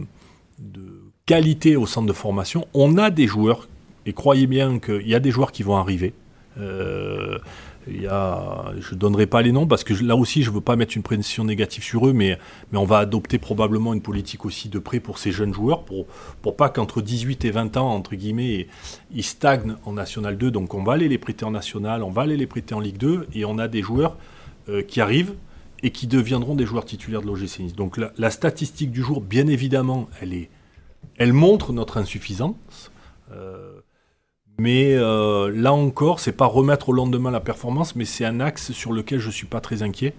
qualité au centre de formation. On a des joueurs, et croyez bien qu'il y a des joueurs qui vont arriver. Il y a, je ne donnerai pas les noms parce que là aussi, je ne veux pas mettre une pression négative sur eux, mais, mais on va adopter probablement une politique aussi de prêt pour ces jeunes joueurs, pour, pour pas qu'entre 18 et 20 ans, entre guillemets, ils stagnent en National 2. Donc on va aller les prêter en National, on va aller les prêter en Ligue 2, et on a des joueurs euh, qui arrivent et qui deviendront des joueurs titulaires de l'OGC Nice. Donc la, statistique du jour, bien évidemment, elle, est, elle montre notre insuffisance. Euh, mais euh, là encore, c'est pas remettre au lendemain la performance, mais c'est un axe sur lequel je suis pas très inquiet.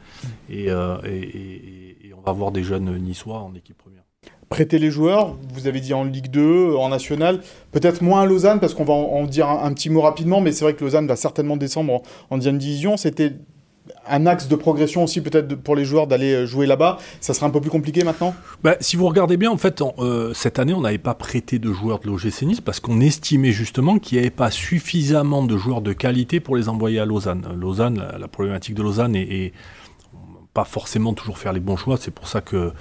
Euh, et, on va voir des jeunes niçois en équipe première. Prêter les joueurs, vous avez dit en Ligue 2, en National, peut-être moins à Lausanne, parce qu'on va en, dire un, petit mot rapidement, mais c'est vrai que Lausanne va certainement descendre en, en deuxième division. C'était un axe de progression aussi peut-être pour les joueurs d'aller euh, jouer là-bas Ça sera un peu plus compliqué maintenant? Bah, Si vous regardez bien, en fait, euh, cette année, on n'avait pas prêté de joueurs de l'OGC Nice parce qu'on estimait justement qu'il n'y avait pas suffisamment de joueurs de qualité pour les envoyer à Lausanne. Lausanne, la, problématique de Lausanne est, pas forcément toujours faire les bons choix. C'est pour ça que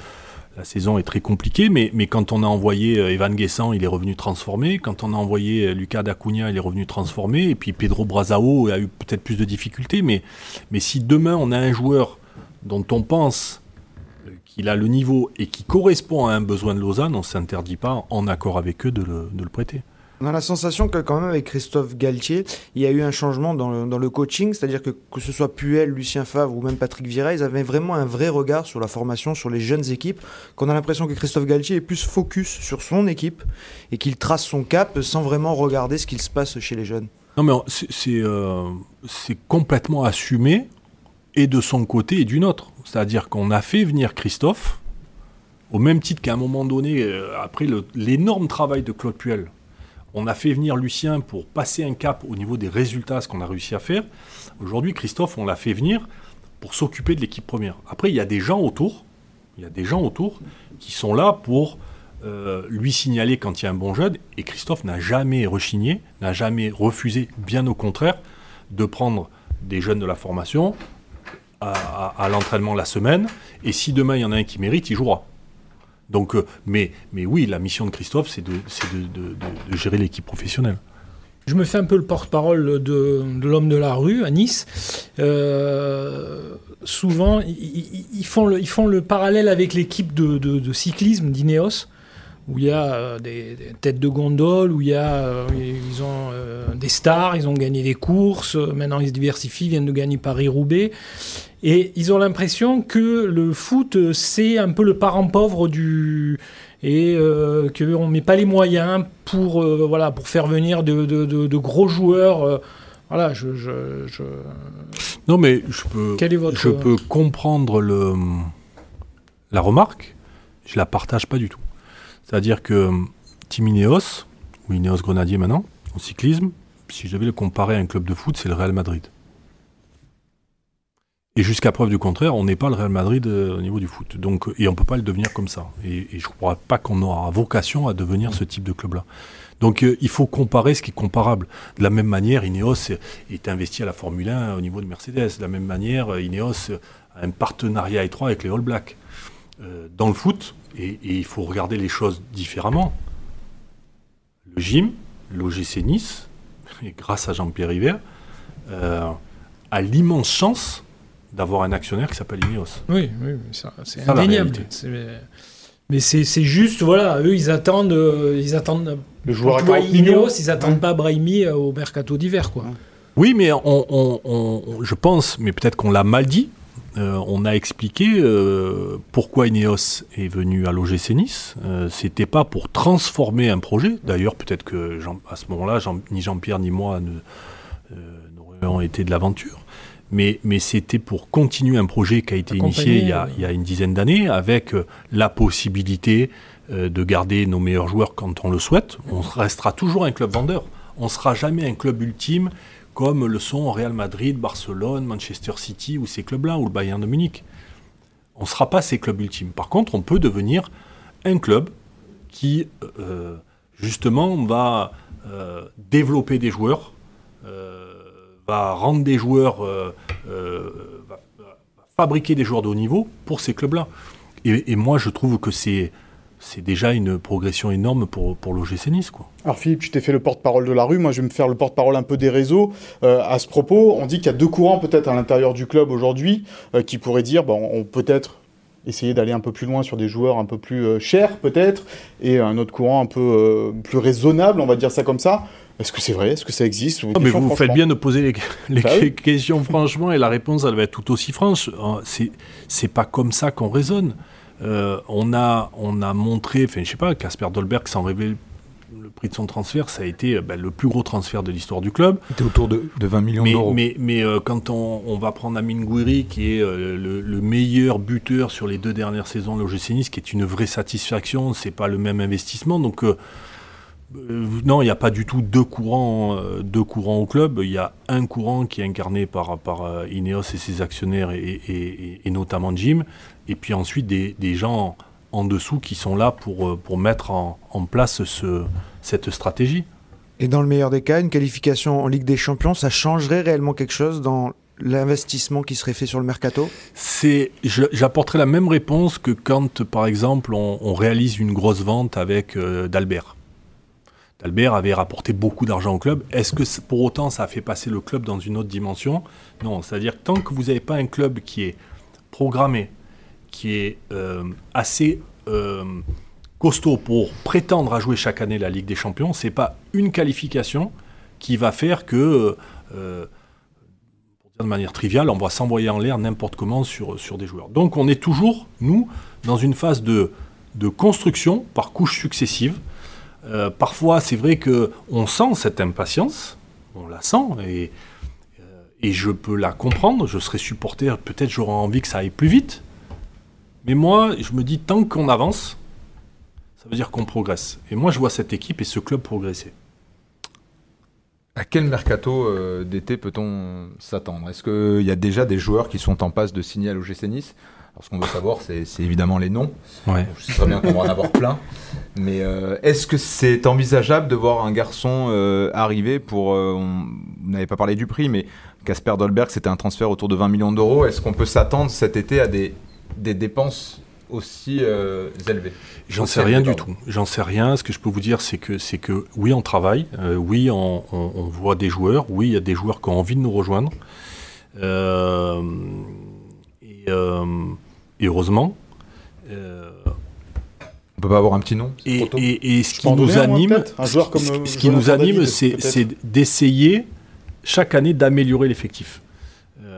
la saison est très compliquée, mais, quand on a envoyé euh, Evan Guessant, il est revenu transformé. Quand on a envoyé euh, Lucas Dacunia, il est revenu transformé. Et puis Pedro Brazao a eu peut-être plus de difficultés. Mais, mais si demain on a un joueur dont on pense euh, qu'il a le niveau et qui correspond à un besoin de Lausanne, on ne s'interdit pas, en accord avec eux, de le prêter. On a la sensation que quand même avec Christophe Galtier, il y a eu un changement dans le, coaching, c'est-à-dire que que ce soit Puel, Lucien Favre ou même Patrick Vieira, ils avaient vraiment un vrai regard sur la formation, sur les jeunes équipes, qu'on a l'impression que Christophe Galtier est plus focus sur son équipe et qu'il trace son cap sans vraiment regarder ce qu'il se passe chez les jeunes. Non mais euh, c'est complètement assumé et de son côté et du nôtre. C'est-à-dire qu'on a fait venir Christophe au même titre qu'à un moment donné, euh, après l'énorme travail de Claude Puel, on a fait venir Lucien pour passer un cap au niveau des résultats, ce qu'on a réussi à faire. Aujourd'hui, Christophe, on l'a fait venir pour s'occuper de l'équipe première. Après, il y a des gens autour, il y a des gens autour qui sont là pour euh, lui signaler quand il y a un bon jeune. Et Christophe n'a jamais rechigné, n'a jamais refusé, bien au contraire, de prendre des jeunes de la formation à l'entraînement la semaine. Et si demain il y en a un qui mérite, il jouera. Donc, euh, mais, mais oui, la mission de Christophe, c'est de, gérer l'équipe professionnelle. Je me fais un peu le porte-parole de, l'homme de la rue à Nice. Euh, souvent, ils, font ils font le parallèle avec l'équipe de, cyclisme d'Ineos, où il y a euh, des, têtes de gondole, où il y a, ils ont des stars, ils ont gagné des courses, maintenant ils se diversifient, ils viennent de gagner Paris-Roubaix. Et ils ont l'impression que le foot, c'est un peu le parent pauvre du. Et euh, qu'on ne met pas les moyens pour, euh, voilà, pour faire venir de, de, de, gros joueurs. Euh. voilà, je, je, je, Non, mais je peux, je peux comprendre le, la remarque. Je la partage pas du tout. C'est-à-dire que Team Ineos, ou Ineos Grenadier maintenant, en cyclisme, si je devais le comparer à un club de foot, c'est le Real Madrid. Et jusqu'à preuve du contraire, on n'est pas le Real Madrid euh, au niveau du foot. Donc, et on ne peut pas le devenir comme ça. Et, je ne crois pas qu'on aura vocation à devenir ce type de club-là. Donc euh, il faut comparer ce qui est comparable. De la même manière, Ineos est investi à la Formule 1 au niveau de Mercedes. De la même manière, Ineos a un partenariat étroit avec les All Blacks. Euh, dans le foot, et, il faut regarder les choses différemment. Le gym, l'OGC Nice, et grâce à Jean-Pierre River, a l'immense chance d'avoir un actionnaire qui s'appelle Ineos. Oui, oui, ça, c'est indéniable. Mais c'est c'est juste, voilà, eux, ils attendent. euh, ils attendent Le joueur 40 millions. Ineos, ils attendent pas Brahimi euh, au mercato d'hiver, quoi. Oui, mais on, on- on- on- je pense, mais peut-être qu'on l'a mal dit, euh, on a expliqué euh, pourquoi Ineos est venu à l'OGC Nice. Euh, C'était pas pour transformer un projet. D'ailleurs, peut-être que Jean- à ce moment-là, Jean- ni Jean-Pierre ni moi ne, n'aurions été de l'aventure. Mais, mais c'était pour continuer un projet qui a été initié il y a, il y a une dizaine d'années avec la possibilité de garder nos meilleurs joueurs quand on le souhaite. On restera toujours un club vendeur. On ne sera jamais un club ultime comme le sont Real Madrid, Barcelone, Manchester City ou ces clubs-là, ou le Bayern de Munich. On ne sera pas ces clubs ultimes. Par contre, on peut devenir un club qui, euh, justement, va euh, développer des joueurs, euh, va rendre des joueurs, va, fabriquer des joueurs de haut niveau pour ces clubs-là. Et moi, je trouve que c'est c'est déjà une progression énorme pour, pour l'OGC Nice. Quoi. Alors Philippe, tu t'es fait le porte-parole de la rue, moi je vais me faire le porte-parole un peu des réseaux. Euh, à ce propos, on dit qu'il y a deux courants peut-être à l'intérieur du club aujourd'hui euh, qui pourraient dire, bon, on peut être essayer d'aller un peu plus loin sur des joueurs un peu plus euh, chers peut-être, et un autre courant un peu plus raisonnable, on va dire ça comme ça. Est-ce que c'est vrai? Est-ce que ça existe? Non, mais vous faites bien de poser les, les Bah oui. questions franchement et la réponse elle va être tout aussi franche. C'est c'est pas comme ça qu'on raisonne. Euh, on a on a montré, enfin je sais pas, Casper Dolberg sans révéler le prix de son transfert, ça a été euh, ben, le plus gros transfert de l'histoire du club. C'était autour de, de 20 millions d'euros. mais, mais, euh, quand on, on va prendre Amin Gouiri, qui est euh, le, le meilleur buteur sur les deux dernières saisons de l'OGC Nice, qui est une vraie satisfaction, c'est pas le même investissement. Donc, euh, non, il n'y a pas du tout deux courants, deux courants au club. Il y a un courant qui est incarné par, par Ineos et ses actionnaires, et, et- et- et notamment Jim. Et puis ensuite, des, des gens en dessous qui sont là pour, euh, pour mettre en, en place ce, cette stratégie. Et dans le meilleur des cas, une qualification en Ligue des Champions, ça changerait réellement quelque chose dans l'investissement qui serait fait sur le mercato? C'est, j'apporterai la même réponse que quand, par exemple, on, on réalise une grosse vente avec euh, Dalbert. Dalbert avait rapporté beaucoup d'argent au club. Est-ce que pour autant ça a fait passer le club dans une autre dimension? Non, c'est-à-dire que tant que vous n'avez pas un club qui est programmé, qui est euh, assez euh, costaud pour prétendre à jouer chaque année la Ligue des Champions, c'est pas une qualification qui va faire que euh, pour dire de manière triviale, on va s'envoyer en l'air n'importe comment sur, sur des joueurs. Donc on est toujours, nous, dans une phase de, de construction par couches successives. Parfois, c'est vrai qu'on sent cette impatience, on la sent, et, et je peux la comprendre. Je serais supporter, peut-être j'aurais envie que ça aille plus vite. Mais moi, je me dis, tant qu'on avance, ça veut dire qu'on progresse. Et moi, je vois cette équipe et ce club progresser. À quel mercato euh, d'été peut-on s'attendre? Est-ce qu'il y a déjà des joueurs qui sont en passe de signer à l'OGC Nice? Alors, ce qu'on veut savoir, c'est évidemment les noms. Ouais. Je sais très bien qu'on va en avoir plein. Mais euh, est-ce que c'est envisageable de voir un garçon euh, arriver pour. euh, on vous n'avez pas parlé du prix, mais Casper Dolberg, c'était un transfert autour de 20 millions d'euros. Est-ce qu'on peut s'attendre cet été à des, des dépenses aussi euh, élevées J'en sais rien du tout. J'en sais rien. Ce que je peux vous dire, c'est que, c'est que oui, on travaille. euh, oui, on, on- on voit des joueurs. Oui, il y a des joueurs qui ont envie de nous rejoindre. Euh, et, euh, et heureusement. Euh, On peut pas avoir un petit nom et, et- et ce Je qui nous anime, ce, ce qui nous anime, c'est d'essayer chaque année d'améliorer l'effectif.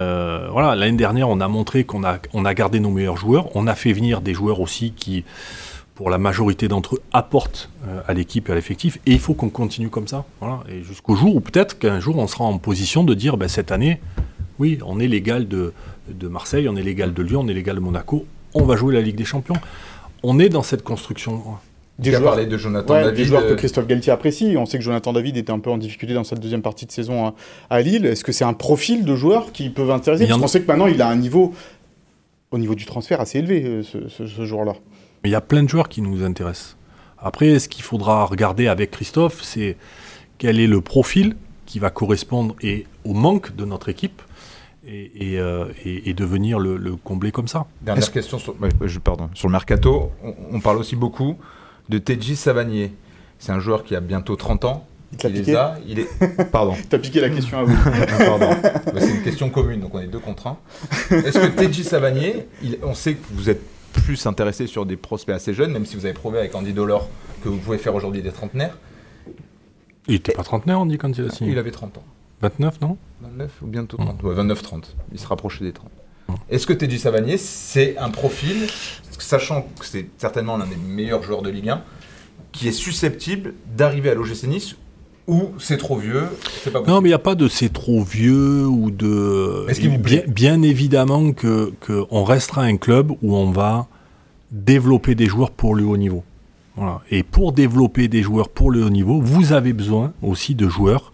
Euh, voilà, l'année dernière, on a montré qu'on a, gardé nos meilleurs joueurs. On a fait venir des joueurs aussi qui, pour la majorité d'entre eux, apportent euh, à l'équipe et à l'effectif. Et il faut qu'on continue comme ça. Voilà. Et jusqu'au jour où peut-être qu'un jour, on sera en position de dire, ben, cette année, oui, on est l'égal de, de Marseille, on est l'égal de Lyon, on est l'égal de Monaco. On va jouer la Ligue des Champions. On est dans cette construction. Des joueurs- parlé de Jonathan Ouais, David. des joueurs que euh, Christophe Galtier apprécie. On sait que Jonathan David était un peu en difficulté dans cette deuxième partie de saison à, à Lille. Est-ce que c'est un profil de joueurs qui peuvent intéresser? Parce a- qu'on sait que maintenant, il a un niveau, au niveau du transfert, assez élevé, euh, ce, ce- ce joueur-là. Mais il y a plein de joueurs qui nous intéressent. Après, ce qu'il faudra regarder avec Christophe, c'est quel est le profil qui va correspondre et au manque de notre équipe et, et, euh, et- et de venir le, le combler comme ça. Dernière question sur, ouais, je, pardon, sur le mercato. On, on parle aussi beaucoup de Teji Savanier. C'est un joueur qui a bientôt 30 ans. Il il piqué les a. Il est... Pardon. T'as piqué la question à vous. Pardon. Bah, c'est une question commune, donc on est deux contre un. Est-ce que Teddy Savanier, il- on sait que vous êtes plus intéressé sur des prospects assez jeunes, même si vous avez prouvé avec Andy Dolor que vous pouvez faire aujourd'hui des trentenaires. Il était pas trentenaire, on dit, quand il a signé Il avait 30 ans. 29, non? 29 ou bientôt 30 Ouais, 29-30. Il se rapprochait des 30. Est-ce que Teddy Savanier, c'est un profil, sachant que c'est certainement l'un des meilleurs joueurs de Ligue 1, qui est susceptible d'arriver à l'OGC Nice ou c'est trop vieux, c'est pas Non, mais il n'y a pas de c'est trop vieux ou de. Est-ce qu'il vous bien, plaît bien évidemment que, que on restera un club où on va développer des joueurs pour le haut niveau. Voilà. Et pour développer des joueurs pour le haut niveau, vous avez besoin aussi de joueurs.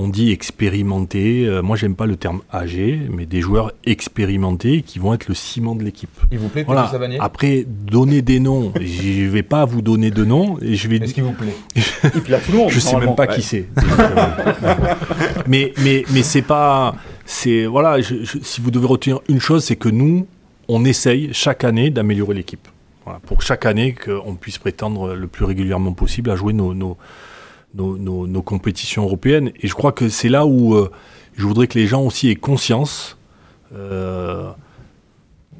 On dit expérimentés. euh, moi, j'aime pas le terme âgé, mais des joueurs expérimentés qui vont être le ciment de l'équipe. Il vous plaît, Voilà. Savanier Après, donner des noms. Je vais pas vous donner de noms. Et je vais. Est-ce qu'il vous plaît? Il plaît à tout le monde. Je sais même pas qui c'est. mais mais mais c'est pas c'est voilà. je- je- si vous devez retenir une chose, c'est que nous on essaye chaque année d'améliorer l'équipe. Voilà, pour chaque année qu'on puisse prétendre le plus régulièrement possible à jouer nos nos, nos, compétitions européennes. Et je crois que c'est là où euh, je voudrais que les gens aussi aient conscience. euh,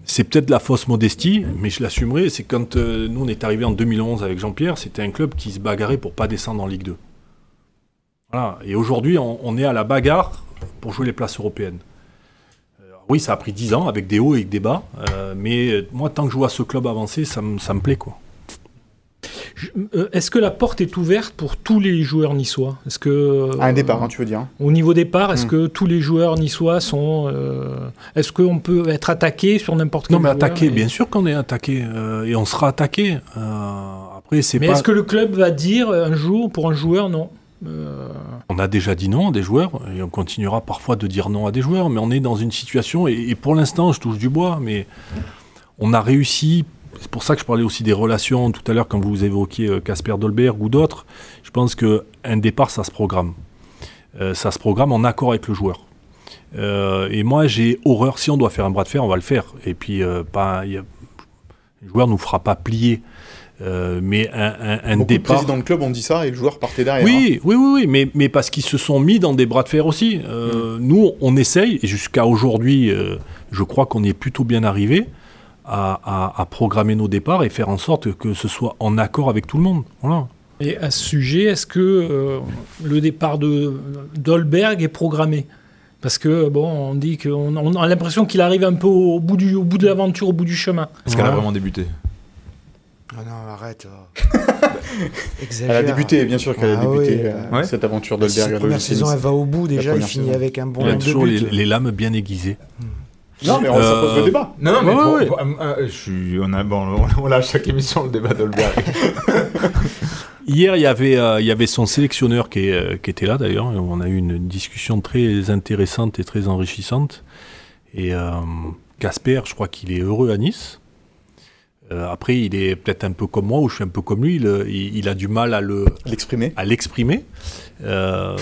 c'est peut-être la fausse modestie, mais je l'assumerai. C'est quand euh, nous on est arrivé en 2011 avec Jean-Pierre, c'était un club qui se bagarrait pour pas descendre en Ligue 2. Voilà. Et aujourd'hui, on, est à la bagarre pour jouer les places européennes. Oui, ça a pris 10 ans avec des hauts et des bas, mais moi, tant que je vois ce club avancer, ça me plaît quoi. Euh, Est-ce que la porte est ouverte pour tous les joueurs niçois? Est-ce que À un départ, hein, tu veux dire. hein. Au niveau départ, est-ce Hmm. que tous les joueurs niçois sont euh, Est-ce qu'on peut être attaqué sur n'importe quel Non, mais attaqué, et- bien sûr qu'on est attaqué, euh, et on sera attaqué. Euh, après, c'est Mais pas. est-ce que le club va dire un jour pour un joueur non? Euh, On a déjà dit non à des joueurs, et on continuera parfois de dire non à des joueurs, mais on est dans une situation, et, et pour l'instant, je touche du bois, mais on a réussi. C'est pour ça que je parlais aussi des relations tout à l'heure quand vous évoquiez euh, Casper Dolberg ou d'autres. Je pense qu'un départ, ça se programme. Euh, ça se programme en accord avec le joueur. Euh, et moi, j'ai horreur. Si on doit faire un bras de fer, on va le faire. Et puis, euh, pas, il y a- le joueur nous fera pas plier. Mais un, un- un Beaucoup départ. présidents de club ont dit ça et le joueur partait derrière. hein. Oui, oui, oui, oui, mais, mais parce qu'ils se sont mis dans des bras de fer aussi. Euh, Nous, on essaye, et jusqu'à aujourd'hui, je crois qu'on y est plutôt bien arrivé à, à- à programmer nos départs et faire en sorte que ce soit en accord avec tout le monde. Voilà. Et à ce sujet, est-ce que euh, le départ de d'Olberg est programmé? Parce que bon, on dit qu'on on a l'impression qu'il arrive un peu au bout du au bout de l'aventure, au bout du chemin. Est-ce qu'elle a vraiment débuté? Ah non, arrête. Elle a débuté, bien sûr qu'elle a Ah débuté oui, euh, Ouais. cette aventure Si d'Olberg. la première saison, elle va au bout déjà, il finit avec un bon Il y a toujours les, buts. les lames bien aiguisées. Non, mais on, ça pose le Euh, débat. Non, non, mais Ouais, pour- ouais. pour- euh, euh, je suis, on a, bon, on, à chaque émission le débat d'Olberg. Hier, il y avait, euh, il y avait son sélectionneur qui, est, euh, qui était là d'ailleurs. On a eu une discussion très intéressante et très enrichissante. Et euh, Casper, je crois qu'il est heureux à Nice. Euh, après, il est peut-être un peu comme moi, ou je suis un peu comme lui. Il, il- il a du mal à le L'exprimer. à l'exprimer. Euh,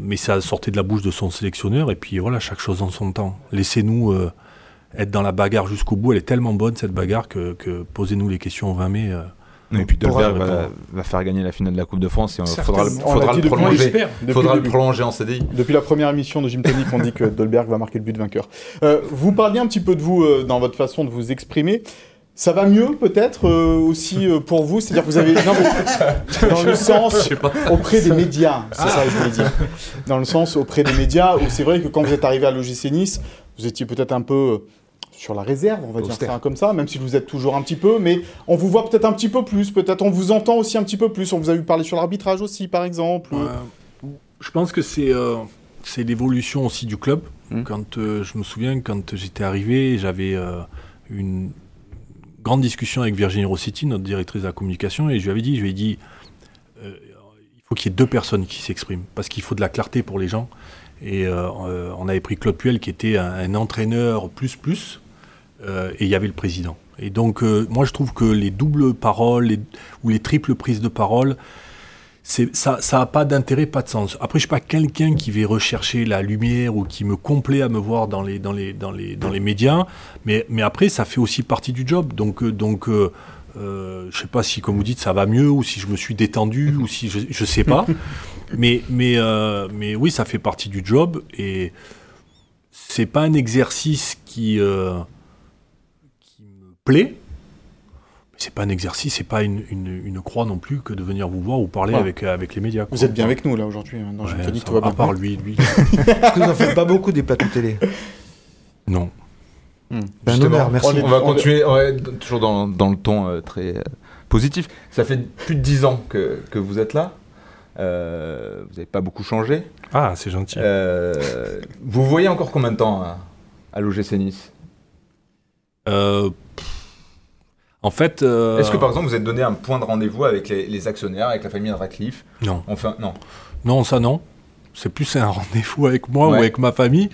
mais ça sortait de la bouche de son sélectionneur. Et puis voilà, chaque chose en son temps. Laissez-nous euh, être dans la bagarre jusqu'au bout. Elle est tellement bonne cette bagarre que, que posez-nous les questions au 20 mai. euh, Et puis Dolberg va, faire gagner la finale de la Coupe de France et il Certainement. faudra, le- On faudra le prolonger. faudra le prolonger en CDI. Depuis la première émission de Gym Tonic, on dit que Dolberg va marquer le but vainqueur. Euh, vous parliez un petit peu de vous euh, dans votre façon de vous exprimer. Ça va mieux peut-être euh, aussi euh, pour vous, c'est-à-dire que vous avez non, mais dans le sens auprès des médias, c'est ça que je voulais dire. Dans le sens auprès des médias où c'est vrai que quand vous êtes arrivé à l'OGC Nice, vous étiez peut-être un peu euh, sur la réserve, on va dire ça comme ça, même si vous êtes toujours un petit peu, mais on vous voit peut-être un petit peu plus, peut-être on vous entend aussi un petit peu plus, on vous a vu parler sur l'arbitrage aussi par exemple. Euh, je pense que c'est c'est l'évolution aussi du club. Mm. Quand je me souviens quand j'étais arrivé, j'avais une grande discussion avec Virginie Rossiti, notre directrice de la communication, et je lui avais dit, je lui ai dit, euh, il faut qu'il y ait deux personnes qui s'expriment parce qu'il faut de la clarté pour les gens. Et euh, euh, on avait pris Claude Puel qui était un, entraîneur plus plus, et il y avait le président. Et donc moi je trouve que les doubles paroles les- ou les triples prises de parole ça ça a pas d'intérêt pas de sens après je suis pas quelqu'un qui va rechercher la lumière ou qui me complaît à me voir dans les dans les dans les dans les médias mais mais après ça fait aussi partie du job donc euh, donc euh, Euh, je sais pas si, comme vous dites, ça va mieux ou si je me suis détendu ou si je, je sais pas. mais, mais, euh, mais oui, ça fait partie du job et c'est pas un exercice qui, qui me plaît. C'est pas un exercice, c'est pas une, une, une croix non plus que de venir vous voir ou parler Ouais. avec, avec les médias. Vous êtes bien avec nous là aujourd'hui hein, ça tout va bien. à part lui, lui. Parce que vous en faites pas beaucoup des plateaux télé. Non. Ben, Justement, honneur, merci. on, va continuer, ouais, toujours dans, dans le ton euh, très euh, positif. Ça fait plus de 10 ans que, que vous êtes là. Euh, vous n'avez pas beaucoup changé. Ah, c'est gentil. Euh, vous voyez encore combien de temps à, à l'OGC Nice? Euh, pff, en fait. euh, Est-ce que par exemple vous êtes donné un point de rendez-vous avec les, les actionnaires, avec la famille de Radcliffe Non. Enfin, non. Non, ça non. C'est plus un rendez-vous avec moi ou avec ma famille.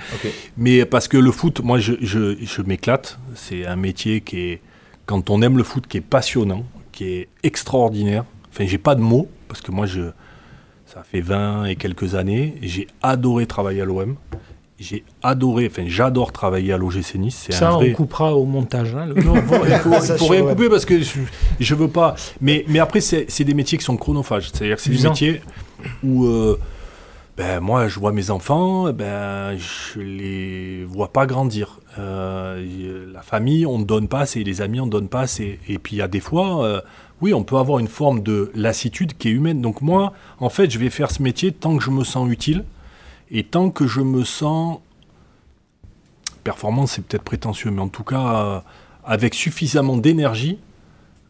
Mais parce que le foot, moi, je, je, je m'éclate. C'est un métier qui est, quand on aime le foot, qui est passionnant, qui est extraordinaire. Enfin, j'ai pas de mots, parce que moi, je, ça fait 20 et quelques années. J'ai adoré travailler à l'OM. J'ai adoré, enfin, j'adore travailler à l'OGC Nice. C'est un Ça, vrai... on coupera au montage. hein, le- Non, il faut, il faut- il rien couper parce que je, je veux pas. Mais, mais après, c'est c'est des métiers qui sont chronophages. C'est-à-dire que c'est des métiers où euh, ben, moi, je vois mes enfants, ben, je les vois pas grandir. Euh, la famille, on ne donne pas assez. Les amis, on ne donne pas assez. Et puis, il y a des fois, euh, oui, on peut avoir une forme de lassitude qui est humaine. Donc, moi, en fait, je vais faire ce métier tant que je me sens utile et tant que je me sens performance, c'est peut-être prétentieux, mais en tout cas, euh, avec suffisamment d'énergie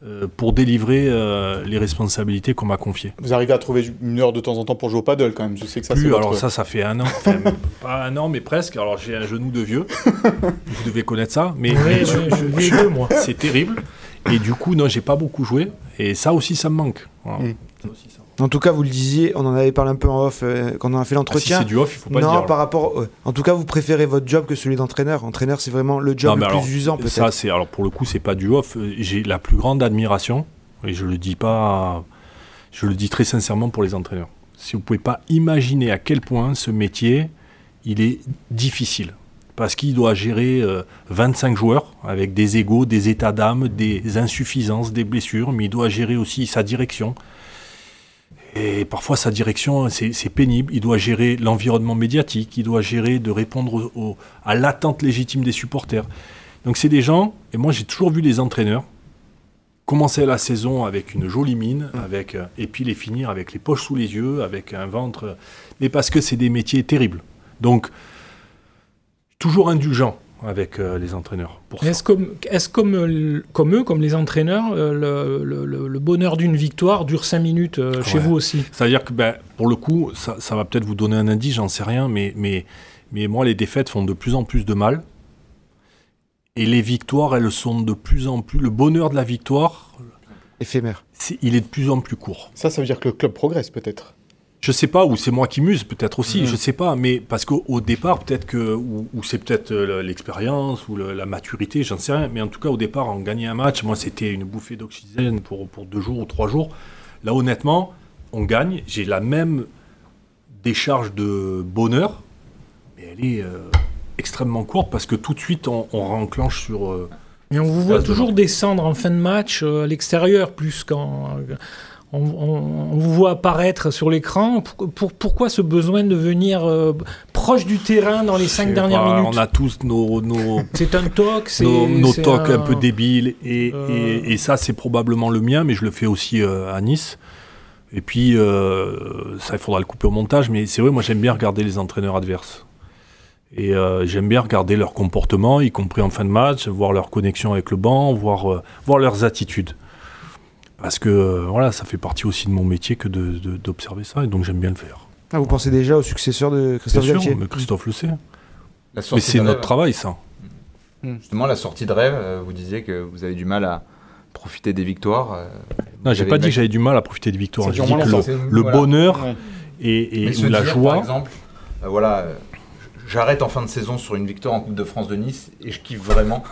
euh, pour délivrer euh, les responsabilités qu'on m'a confiées. Vous arrivez à trouver une heure de temps en temps pour jouer au paddle quand même. Je sais que ça Plus, votre- alors ça, ça fait un an, enfin, pas un an, mais presque. Alors j'ai un genou de vieux, vous devez connaître ça, mais, Oui, mais oui, je vis deux, moi. c'est terrible. Et du coup, non, j'ai pas beaucoup joué, et ça aussi, ça me manque. Voilà. Mm. Ça aussi, ça me manque. En tout cas, vous le disiez, on en avait parlé un peu en off euh, quand on a fait Ah, si l'entretien. c'est du off, il faut pas non, le dire. par rapport. euh, en tout cas, vous préférez votre job que celui d'entraîneur. Entraîneur, c'est vraiment le job Non, le alors, plus usant, peut-être. Ça, c'est alors pour le coup, c'est pas du off. Euh, J'ai la plus grande admiration, et je le dis pas, je le dis très sincèrement pour les entraîneurs. Si vous pouvez pas imaginer à quel point ce métier, il est difficile, parce qu'il doit gérer euh, 25 joueurs avec des égaux, des états d'âme, des insuffisances, des blessures, mais il doit gérer aussi sa direction. Et parfois, sa direction, c'est pénible. Il doit gérer l'environnement médiatique, il doit gérer de répondre au- au- à l'attente légitime des supporters. Donc, c'est des gens, et moi, j'ai toujours vu les entraîneurs commencer la saison avec une jolie mine, avec, euh, et puis les finir avec les poches sous les yeux, avec un ventre. Mais parce que c'est des métiers terribles. Donc, toujours indulgent avec euh, les entraîneurs. Est-ce comme, est comme, euh, comme eux, comme les entraîneurs, euh, le, le- le- le bonheur d'une victoire dure 5 minutes euh, chez vous aussi? C'est-à-dire que, ben, pour le coup, ça, ça va peut-être vous donner un indice, j'en sais rien, mais, mais, mais moi, les défaites font de plus en plus de mal. Et les victoires, elles sont de plus en plus. Le bonheur de la victoire, Éphémère. il est de plus en plus court. Ça, ça veut dire que le club progresse peut-être. Je sais pas, ou c'est moi qui muse, peut-être aussi, Mm. je sais pas, mais parce qu'au au départ, peut-être que, ou, ou c'est peut-être euh, l'expérience ou le- la maturité, j'en sais rien, mais en tout cas, au départ, en gagner un match, moi, c'était une bouffée d'oxygène pour, pour deux jours ou trois jours. Là, honnêtement, on gagne, j'ai la même décharge de bonheur, mais elle est euh, extrêmement courte parce que tout de suite, on, on renclenche sur. euh, Mais on vous voit de toujours descendre en fin de match euh, à l'extérieur, plus quand euh, on, vous voit apparaître sur l'écran. Pour- pour- pourquoi ce besoin de venir euh, proche du terrain dans les je 5 sais dernières pas, minutes On a tous nos- nos, C'est un toc, c'est nos, nos un... un peu débiles. Et, Euh. et- et ça, c'est probablement le mien, mais je le fais aussi euh, à Nice. Et puis, ça, il faudra le couper au montage, mais c'est vrai, moi, j'aime bien regarder les entraîneurs adverses. Et euh, j'aime bien regarder leur comportement, y compris en fin de match, voir leur connexion avec le banc, voir, euh, voir leurs attitudes. Parce que euh, voilà, ça fait partie aussi de mon métier que de- de- d'observer ça, et donc j'aime bien le faire. Ah, vous pensez déjà au successeur de Bien Christophe sûr, Galtier mais Christophe le sait. La Mais c'est notre travail, ça. Justement, la sortie de rêve, euh, vous disiez que vous avez du mal à profiter des victoires. euh, Non, j'ai pas dit que j'avais du mal à profiter des victoires. J'ai dit que le, c'est- le voilà. bonheur Ouais. et, et Mais se la dire, joie. Par exemple, euh, voilà, j'arrête en fin de saison sur une victoire en Coupe de France de Nice et je kiffe vraiment.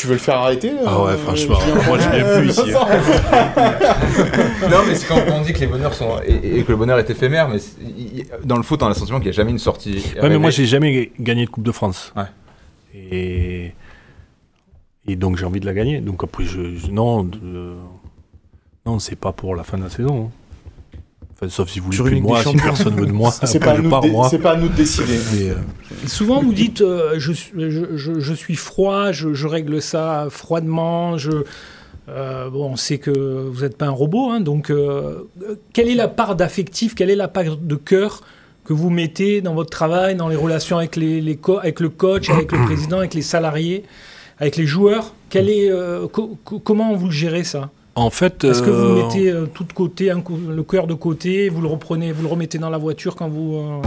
Tu veux le faire arrêter Ah ouais, euh, franchement, moi, je viens plus ici, hein. non, mais c'est quand on dit que les bonheurs sont et, et que le bonheur est éphémère, mais dans le foot, on a le sentiment qu'il n'y a jamais une sortie. Ouais, mais moi, j'ai jamais gagné de Coupe de France. Ouais. Et, Et donc j'ai envie de la gagner. Donc après, je, je- non, euh, non, c'est pas pour la fin de la saison. hein. Enfin, sauf si vous voulez plus de une moi, si personne veut de moi, C'est pas, à nous de dé- moi. c'est pas à nous de décider. Mais, euh, Souvent, vous dites euh, je, suis- je, je- je suis froid, je, je règle ça froidement. Je, euh, bon, on sait que vous n'êtes pas un robot, hein, donc quelle est la part d'affectif, quelle est la part de cœur que vous mettez dans votre travail, dans les relations avec, les, les co- avec le coach, avec le président, avec les salariés, avec les joueurs? Quel est, euh, co- co- Comment vous le gérez ça? En fait, Est-ce que vous euh, mettez euh, tout de côté, un le cœur de côté, vous le reprenez, vous le remettez dans la voiture quand vous... euh,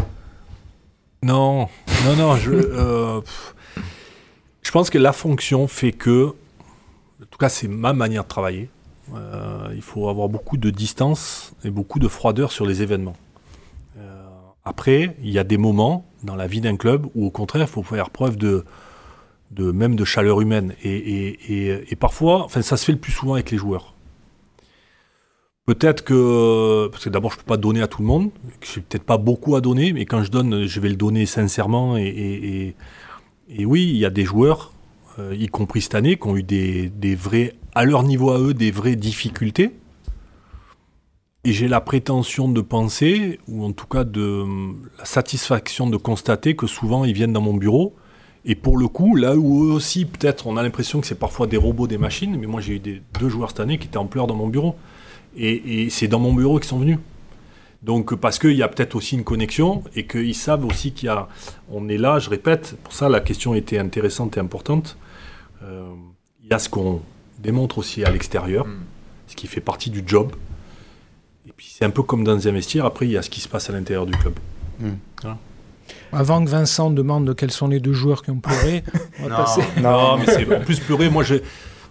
Non, non, non. Je, pense que la fonction fait que, en tout cas, c'est ma manière de travailler. Il faut avoir beaucoup de distance et beaucoup de froideur sur les événements. Après, il y a des moments dans la vie d'un club où, au contraire, il faut faire preuve de, de même de chaleur humaine. Et, et- et- et parfois, enfin, ça se fait le plus souvent avec les joueurs. Peut-être que, parce que d'abord je peux pas donner à tout le monde, que j'ai peut-être pas beaucoup à donner, mais quand je donne, je vais le donner sincèrement. Et, oui, il y a des joueurs, euh, y compris cette année, qui ont eu des, des à leur niveau à eux, des vraies difficultés. Et j'ai la prétention de penser, ou en tout cas de la satisfaction de constater que souvent ils viennent dans mon bureau. Et pour le coup, là où eux aussi, peut-être, on a l'impression que c'est parfois des robots, des machines, mais moi j'ai eu deux joueurs cette année qui étaient en pleurs dans mon bureau. Et, et c'est dans mon bureau qu'ils sont venus. Donc parce qu'il y a peut-être aussi une connexion et qu'ils savent aussi qu'il y a... On est là, je répète, pour ça la question était intéressante et importante. Euh, il y a ce qu'on démontre aussi à l'extérieur, ce qui fait partie du job. Et puis c'est un peu comme dans un vestiaire, après il y a ce qui se passe à l'intérieur du club. Voilà. Avant que Vincent demande quels sont les deux joueurs qui ont pleuré, on va Non, passer. non, mais c'est en plus pleurer, moi je...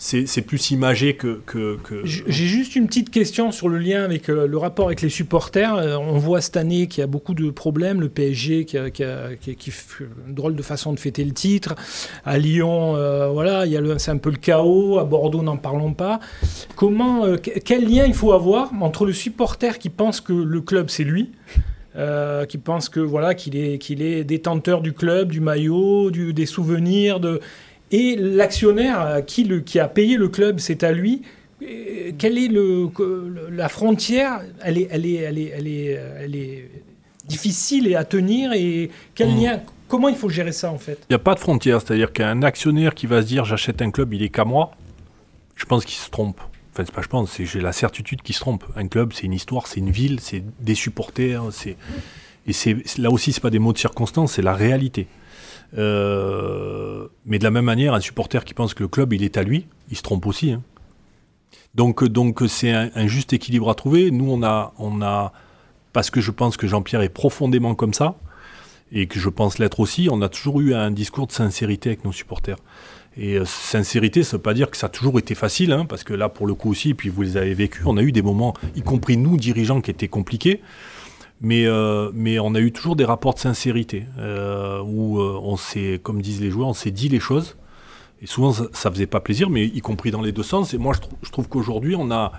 C'est plus imagé que... J'ai juste une petite question sur le lien avec euh, le rapport avec les supporters. Euh, on voit cette année qu'il y a beaucoup de problèmes. Le PSG qui, a, une drôle de façon de fêter le titre. À Lyon, euh, voilà, c'est un peu le chaos. À Bordeaux, n'en parlons pas. Comment, que- quel lien il faut avoir entre le supporter qui pense que le club c'est lui qui pense que voilà qu'il est détenteur du club, du maillot, des souvenirs, de et l'actionnaire euh, qui le qui a payé le club, c'est à lui. Euh, Quelle est le, la frontière? Elle est elle est elle est elle est, euh, elle est difficile et à tenir et quel Mm. lien Comment il faut gérer ça en fait? Il n'y a pas de frontière, c'est-à-dire qu'un actionnaire qui va se dire j'achète un club, il est qu'à moi, je pense qu'il se trompe. Enfin, c'est pas je pense, j'ai la certitude qu'il se trompe. Un club, c'est une histoire, c'est une ville, c'est des supporters, c'est et c'est là aussi c'est pas des mots de circonstance, c'est la réalité. Euh, mais de la même manière, un supporter qui pense que le club il est à lui, il se trompe aussi. hein. Donc donc c'est un, juste équilibre à trouver. Nous on a on a parce que je pense que Jean-Pierre est profondément comme ça et que je pense l'être aussi, on a toujours eu un discours de sincérité avec nos supporters. Et euh, sincérité, ça ne veut pas dire que ça a toujours été facile, hein, parce que là, pour le coup aussi, puis vous les avez vécus, on a eu des moments, y compris nous, dirigeants, qui étaient compliqués, mais, euh, mais on a eu toujours des rapports de sincérité, euh, où euh, on s'est, comme disent les joueurs, on s'est dit les choses, et souvent ça, ça faisait pas plaisir, mais y compris dans les deux sens, et moi je, trou- je trouve qu'aujourd'hui, on a,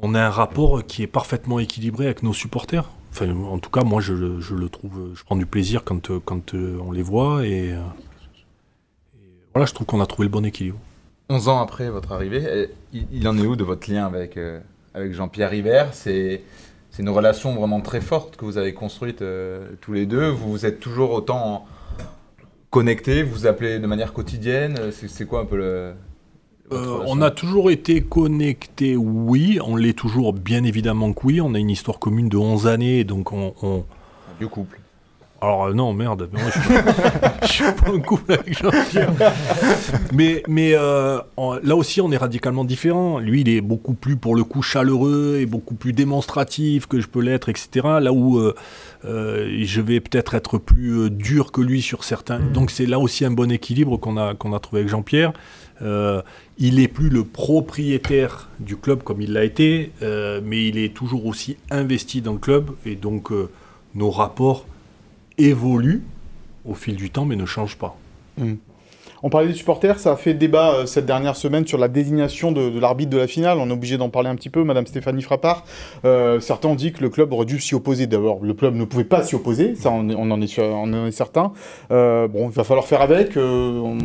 on a un rapport qui est parfaitement équilibré avec nos supporters. Enfin, en tout cas, moi, je, je le trouve, je prends du plaisir quand, quand on les voit et, voilà, je trouve qu'on a trouvé le bon équilibre. 11 ans après votre arrivée, il, en est où de votre lien avec, avec Jean-Pierre River? C'est une relation vraiment très forte que vous avez construite euh, tous les deux. Vous, vous êtes toujours autant connectés, vous vous appelez de manière quotidienne. C'est quoi un peu le. Euh, on a toujours été connectés, oui. On l'est toujours, bien évidemment que oui. On a une histoire commune de 11 années, donc on... on- Du couple. Alors euh, non, merde, moi, je, suis pas, je suis pas en couple avec Jean-Pierre. mais mais euh, en- là aussi, on est radicalement différents. Lui, il est beaucoup plus, pour le coup, chaleureux et beaucoup plus démonstratif que je peux l'être, etc. Là où euh, euh, je vais peut-être être plus euh, dur que lui sur certains. Donc c'est là aussi un bon équilibre qu'on a, qu'on a trouvé avec Jean-Pierre. Euh, il est plus le propriétaire du club comme il l'a été, euh, mais il est toujours aussi investi dans le club et donc euh, nos rapports évoluent au fil du temps mais ne changent pas. On parlait des supporters, ça a fait débat euh, cette dernière semaine sur la désignation de, de l'arbitre de la finale. On est obligé d'en parler un petit peu, Madame Stéphanie Frappard. Euh, certains ont dit que le club aurait dû s'y opposer. D'abord, le club ne pouvait pas s'y opposer, ça on, en est sûr- on en est certain. Euh, bon, il va falloir faire avec. on-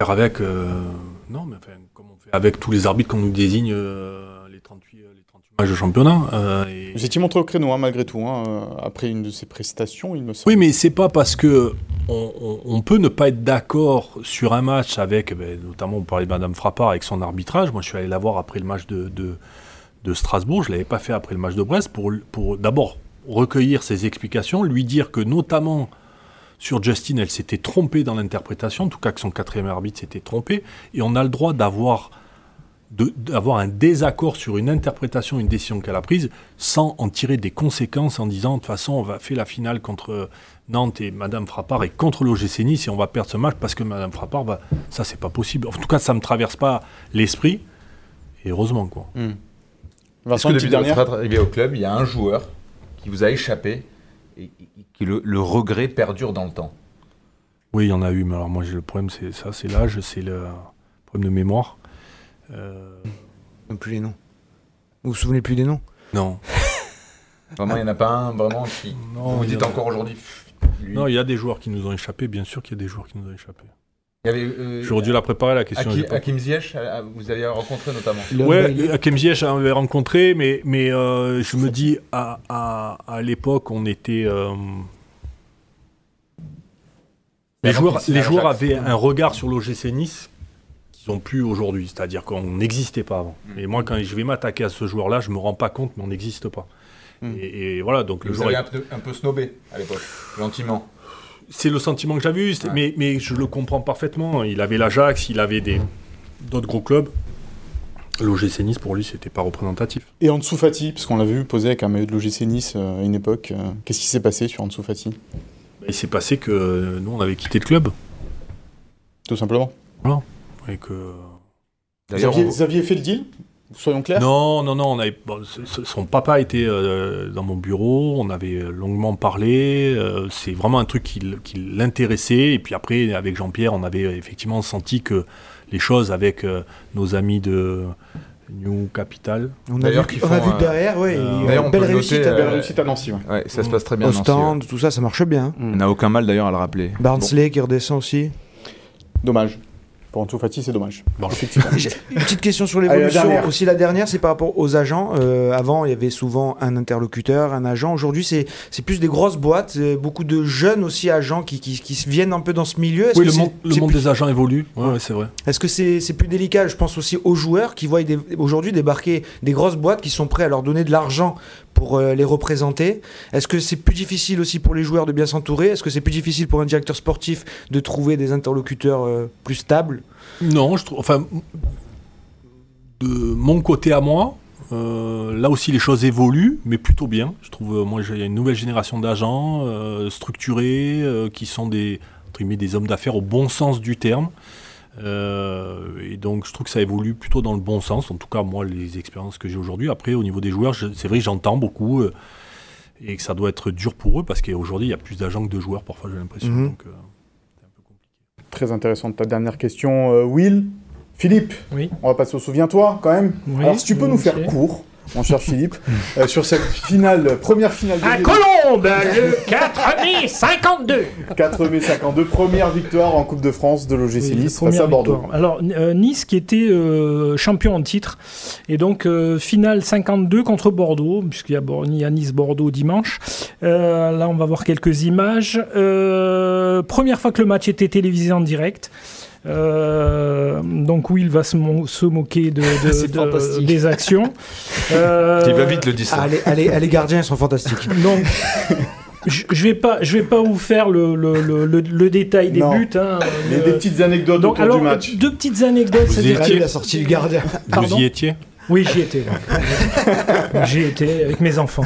Faire avec, non, mais enfin, comme on fait avec tous les arbitres qu'on nous désigne les 38, les 38 matchs de championnat. euh, et- Vous étiez montré au créneau, hein, malgré tout, hein, euh, après une de ses prestations, il me semble. Oui, mais c'est pas parce que on, on- on peut ne pas être d'accord sur un match avec, ben, notamment on parlait de Madame Frappard avec son arbitrage. Moi, je suis allé la voir après le match de, de, de Strasbourg. Je l'avais pas fait après le match de Brest pour, pour d'abord recueillir ses explications, lui dire que notamment sur Justin, elle s'était trompée dans l'interprétation, en tout cas que son quatrième arbitre s'était trompé, et on a le droit d'avoir d'avoir un désaccord sur une interprétation, une décision qu'elle a prise, sans en tirer des conséquences en disant de toute façon on va faire la finale contre Nantes et Madame Frappard et contre l'OGC Nice et on va perdre ce match parce que Madame Frappard va. Ça c'est pas possible. En tout cas ça me traverse pas l'esprit et heureusement quoi. Est-ce Vincent, que depuis dernière votre arrivée au club, il y a un joueur qui vous a échappé et, et que le, le regret perdure dans le temps? Oui il y en a eu mais alors moi j'ai le problème c'est ça c'est l'âge c'est le problème de mémoire. Euh, plus les noms. Vous vous souvenez plus des noms? Non. Vraiment, il n'y en a pas un vraiment qui. Non, vous y dites a- encore aujourd'hui. lui. Non il y a des joueurs qui nous ont échappé bien sûr qu'il y a des joueurs qui nous ont échappé. Il y avait, euh, J'aurais dû la préparer la question. Pas- Hakim Ziyech, euh, vous avez rencontré notamment. Ouais, Hakim Ziyech, on l'avait rencontré, mais, mais euh, je me dis, à, à, à l'époque, on était. euh, les joueurs, les joueurs avaient un regard sur l'OGC Nice qu'ils plus aujourd'hui, c'est-à-dire qu'on n'existait pas avant. Mm. Et moi, quand je vais m'attaquer à ce joueur-là, je me rends pas compte, mais on n'existe pas. Mm. Et, et voilà, donc le Vous joueur avez est- un peu, un peu snobé à l'époque, gentiment. c'est le sentiment que j'avais eu, mais, mais je le comprends parfaitement. Il avait l'Ajax, il avait des d'autres gros clubs. L'OGC Nice, pour lui, c'était pas représentatif. Et Ansu Fati, parce qu'on l'a vu poser avec un maillot de l'OGC Nice euh, à une époque. euh, Qu'est-ce qui s'est passé sur Ansu Fati? Il s'est passé que euh, nous, on avait quitté le club. Tout simplement. Voilà. Et que... Vous aviez, vous aviez fait le deal Soyons clairs Non, non, non. On avait, bon, c- c- son papa était euh, dans mon bureau. On avait longuement parlé. euh, c'est vraiment un truc qui, l'intéressait. Et puis après, avec Jean-Pierre, on avait effectivement senti que les choses avec euh, nos amis de New Capital. On a vu, on a vu derrière, ouais, Euh, on belle réussite. noter, à- euh, Belle réussite à Nancy, ouais. Ouais, ça se passe très bien. Nancy, Ostende, tout ça, ça marche bien. On n'a aucun mal d'ailleurs à le rappeler. Barnsley qui redescend aussi. Dommage. Pour Ansu Fati, c'est dommage. Bon. Effectivement. Une petite question sur Allez, la l'évolution. dernière. Aussi, la dernière, c'est par rapport aux agents. Euh, avant, il y avait souvent un interlocuteur, un agent. Aujourd'hui, c'est c'est plus des grosses boîtes. euh, beaucoup de jeunes aussi agents qui, qui, viennent un peu dans ce milieu. Est-ce Oui, que le, c'est- monde, le monde plus- des agents évolue. Ouais, ouais, c'est vrai. Est-ce que c'est c'est plus délicat Je pense aussi aux joueurs qui voient des- aujourd'hui débarquer des grosses boîtes qui sont prêts à leur donner de l'argent pour euh, les représenter. Est-ce que c'est plus difficile aussi pour les joueurs de bien s'entourer? Est-ce que c'est plus difficile pour un directeur sportif de trouver des interlocuteurs euh, plus stables? Non, je trouve. Enfin, de mon côté à moi, euh, là aussi les choses évoluent, mais plutôt bien. Je trouve, moi, il y a une nouvelle génération d'agents structurés qui sont des, des hommes d'affaires au bon sens du terme. Euh, et donc, je trouve que ça évolue plutôt dans le bon sens. En tout cas, moi, les expériences que j'ai aujourd'hui. Après, au niveau des joueurs, c'est vrai que j'entends beaucoup euh, et que ça doit être dur pour eux parce qu'aujourd'hui, il y a plus d'agents que de joueurs, parfois, j'ai l'impression. Mhm. Donc, euh, Très intéressante ta dernière question, euh, Will. Philippe, Oui. on va passer au souviens-toi quand même. Oui, Alors si tu peux nous faire court, mon cher Philippe, euh, sur cette finale, première finale de À Ligue- Colombe, le 4 mai 52. 4 mai 52, première victoire en Coupe de France de l'OGC Oui, Nice face à Bordeaux. victoire. Alors, euh, Nice qui était euh, champion en titre. Et donc, euh, finale 52 contre Bordeaux, puisqu'il y a, y Nice-Bordeaux dimanche. Euh, là, on va voir quelques images. Euh, première fois que le match était télévisé en direct. Euh, donc Will va se, mo- se moquer de, des actions. Euh, Il va vite le dire. Ah, les, les- les gardiens, ils sont fantastiques. donc, je vais pas, je vais pas vous faire le, le, le, le- le détail des Non. buts. hein. Mais Euh, des petites anecdotes donc, autour alors, du match. deux petites anecdotes. Vous c'est-à-dire- étiez- la sortie du gardien. Pardon vous y étiez Oui, j'y étais. J'y étais avec mes enfants.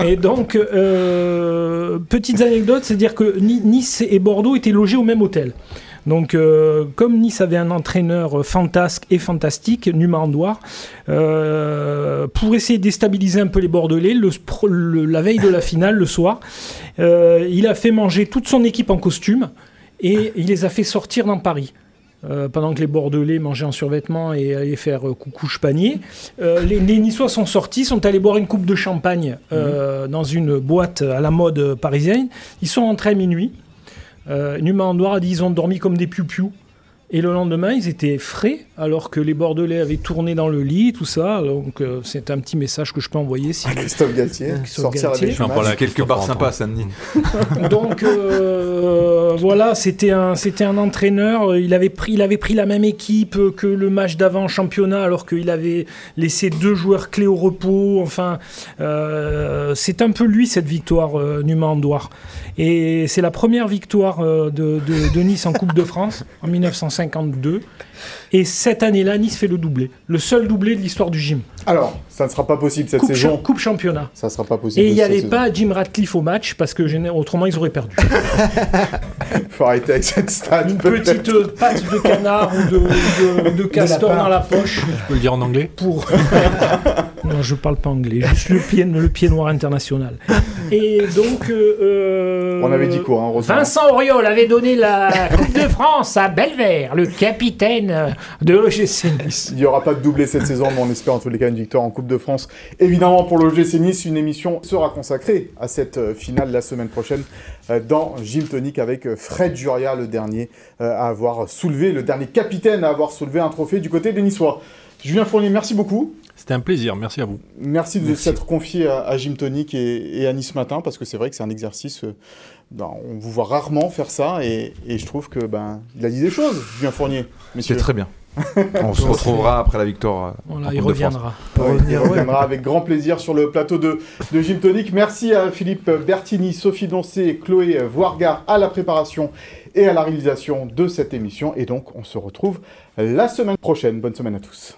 Et, et donc, euh, petites anecdotes, c'est-à-dire que Ni- Nice et Bordeaux étaient logés au même hôtel. Donc, euh, comme Nice avait un entraîneur fantasque et fantastique, Numa Andouar, euh, pour essayer de déstabiliser un peu les Bordelais, le, spro- le- la veille de la finale, le soir, euh, il a fait manger toute son équipe en costume et il les a fait sortir dans Paris. Euh, pendant que les Bordelais mangeaient en survêtement et allaient faire euh, coucouche panier, euh, les, les Niçois sont sortis, sont allés boire une coupe de champagne euh, dans une boîte à la mode parisienne. Ils sont rentrés à minuit. Numa Andouar a dit ils ont dormi comme des piou-piou. Et le lendemain, ils étaient frais, alors que les Bordelais avaient tourné dans le lit, tout ça. Donc, euh, c'est un petit message que je peux envoyer. Si Christophe Galtier, Christophe sortir Galtier. avec a quelques bars sympas à Saint-Denis. Donc euh, voilà, c'était un, c'était un entraîneur. Il avait, pris, il avait pris la même équipe que le match d'avant en championnat, alors qu'il avait laissé deux joueurs clés au repos. Enfin, euh, c'est un peu lui cette victoire euh, Numan-Andouar. Et c'est la première victoire euh, de, de- de Nice en Coupe de France en 1952. Et cette année-là, Nice fait le doublé, le seul doublé de l'histoire du gym. Alors, ça ne sera pas possible cette Coupe, saison. cha- coupe championnat. Ça ne sera pas possible. Et il n'y avait saison. pas Jim Ratcliffe au match parce que autrement ils auraient perdu. faut arrêter avec cette stat. Une petite euh, patte de canard ou de, de- de castor dans la poche Tu peux le dire en anglais pour. non, je parle pas anglais, juste le pied, le pied noir international. Et donc. euh, euh, On avait dit quoi, hein, Vincent Auriol avait donné la Coupe de France à Belver, le capitaine de l'OGC Nice. Il n'y aura pas de doublé cette saison, mais on espère en tous les cas une victoire en Coupe de France. Évidemment, pour l'OGC Nice, une émission sera consacrée à cette euh, finale la semaine prochaine euh, dans Gym Tonic avec euh, Fred Juria, le dernier euh, à avoir soulevé, le dernier capitaine à avoir soulevé un trophée du côté des Niçois. Julien Fournier, merci beaucoup. C'était un plaisir, merci à vous. Merci de s'être confié à, à Gym Tonic et, et à Nice Matin, parce que c'est vrai que c'est un exercice. Euh, ben, on vous voit rarement faire ça, et, et je trouve que ben, il a dit des choses, Julien Fournier. C'est très bien. On se retrouvera après la victoire. euh, Voilà, en il reviendra. Ouais, il reviendra avec grand plaisir sur le plateau de, de Gym Tonic. Merci à Philippe Bertini, Sophie Doncé et Chloé Voirga à la préparation et à la réalisation de cette émission. Et donc, on se retrouve la semaine prochaine. Bonne semaine à tous.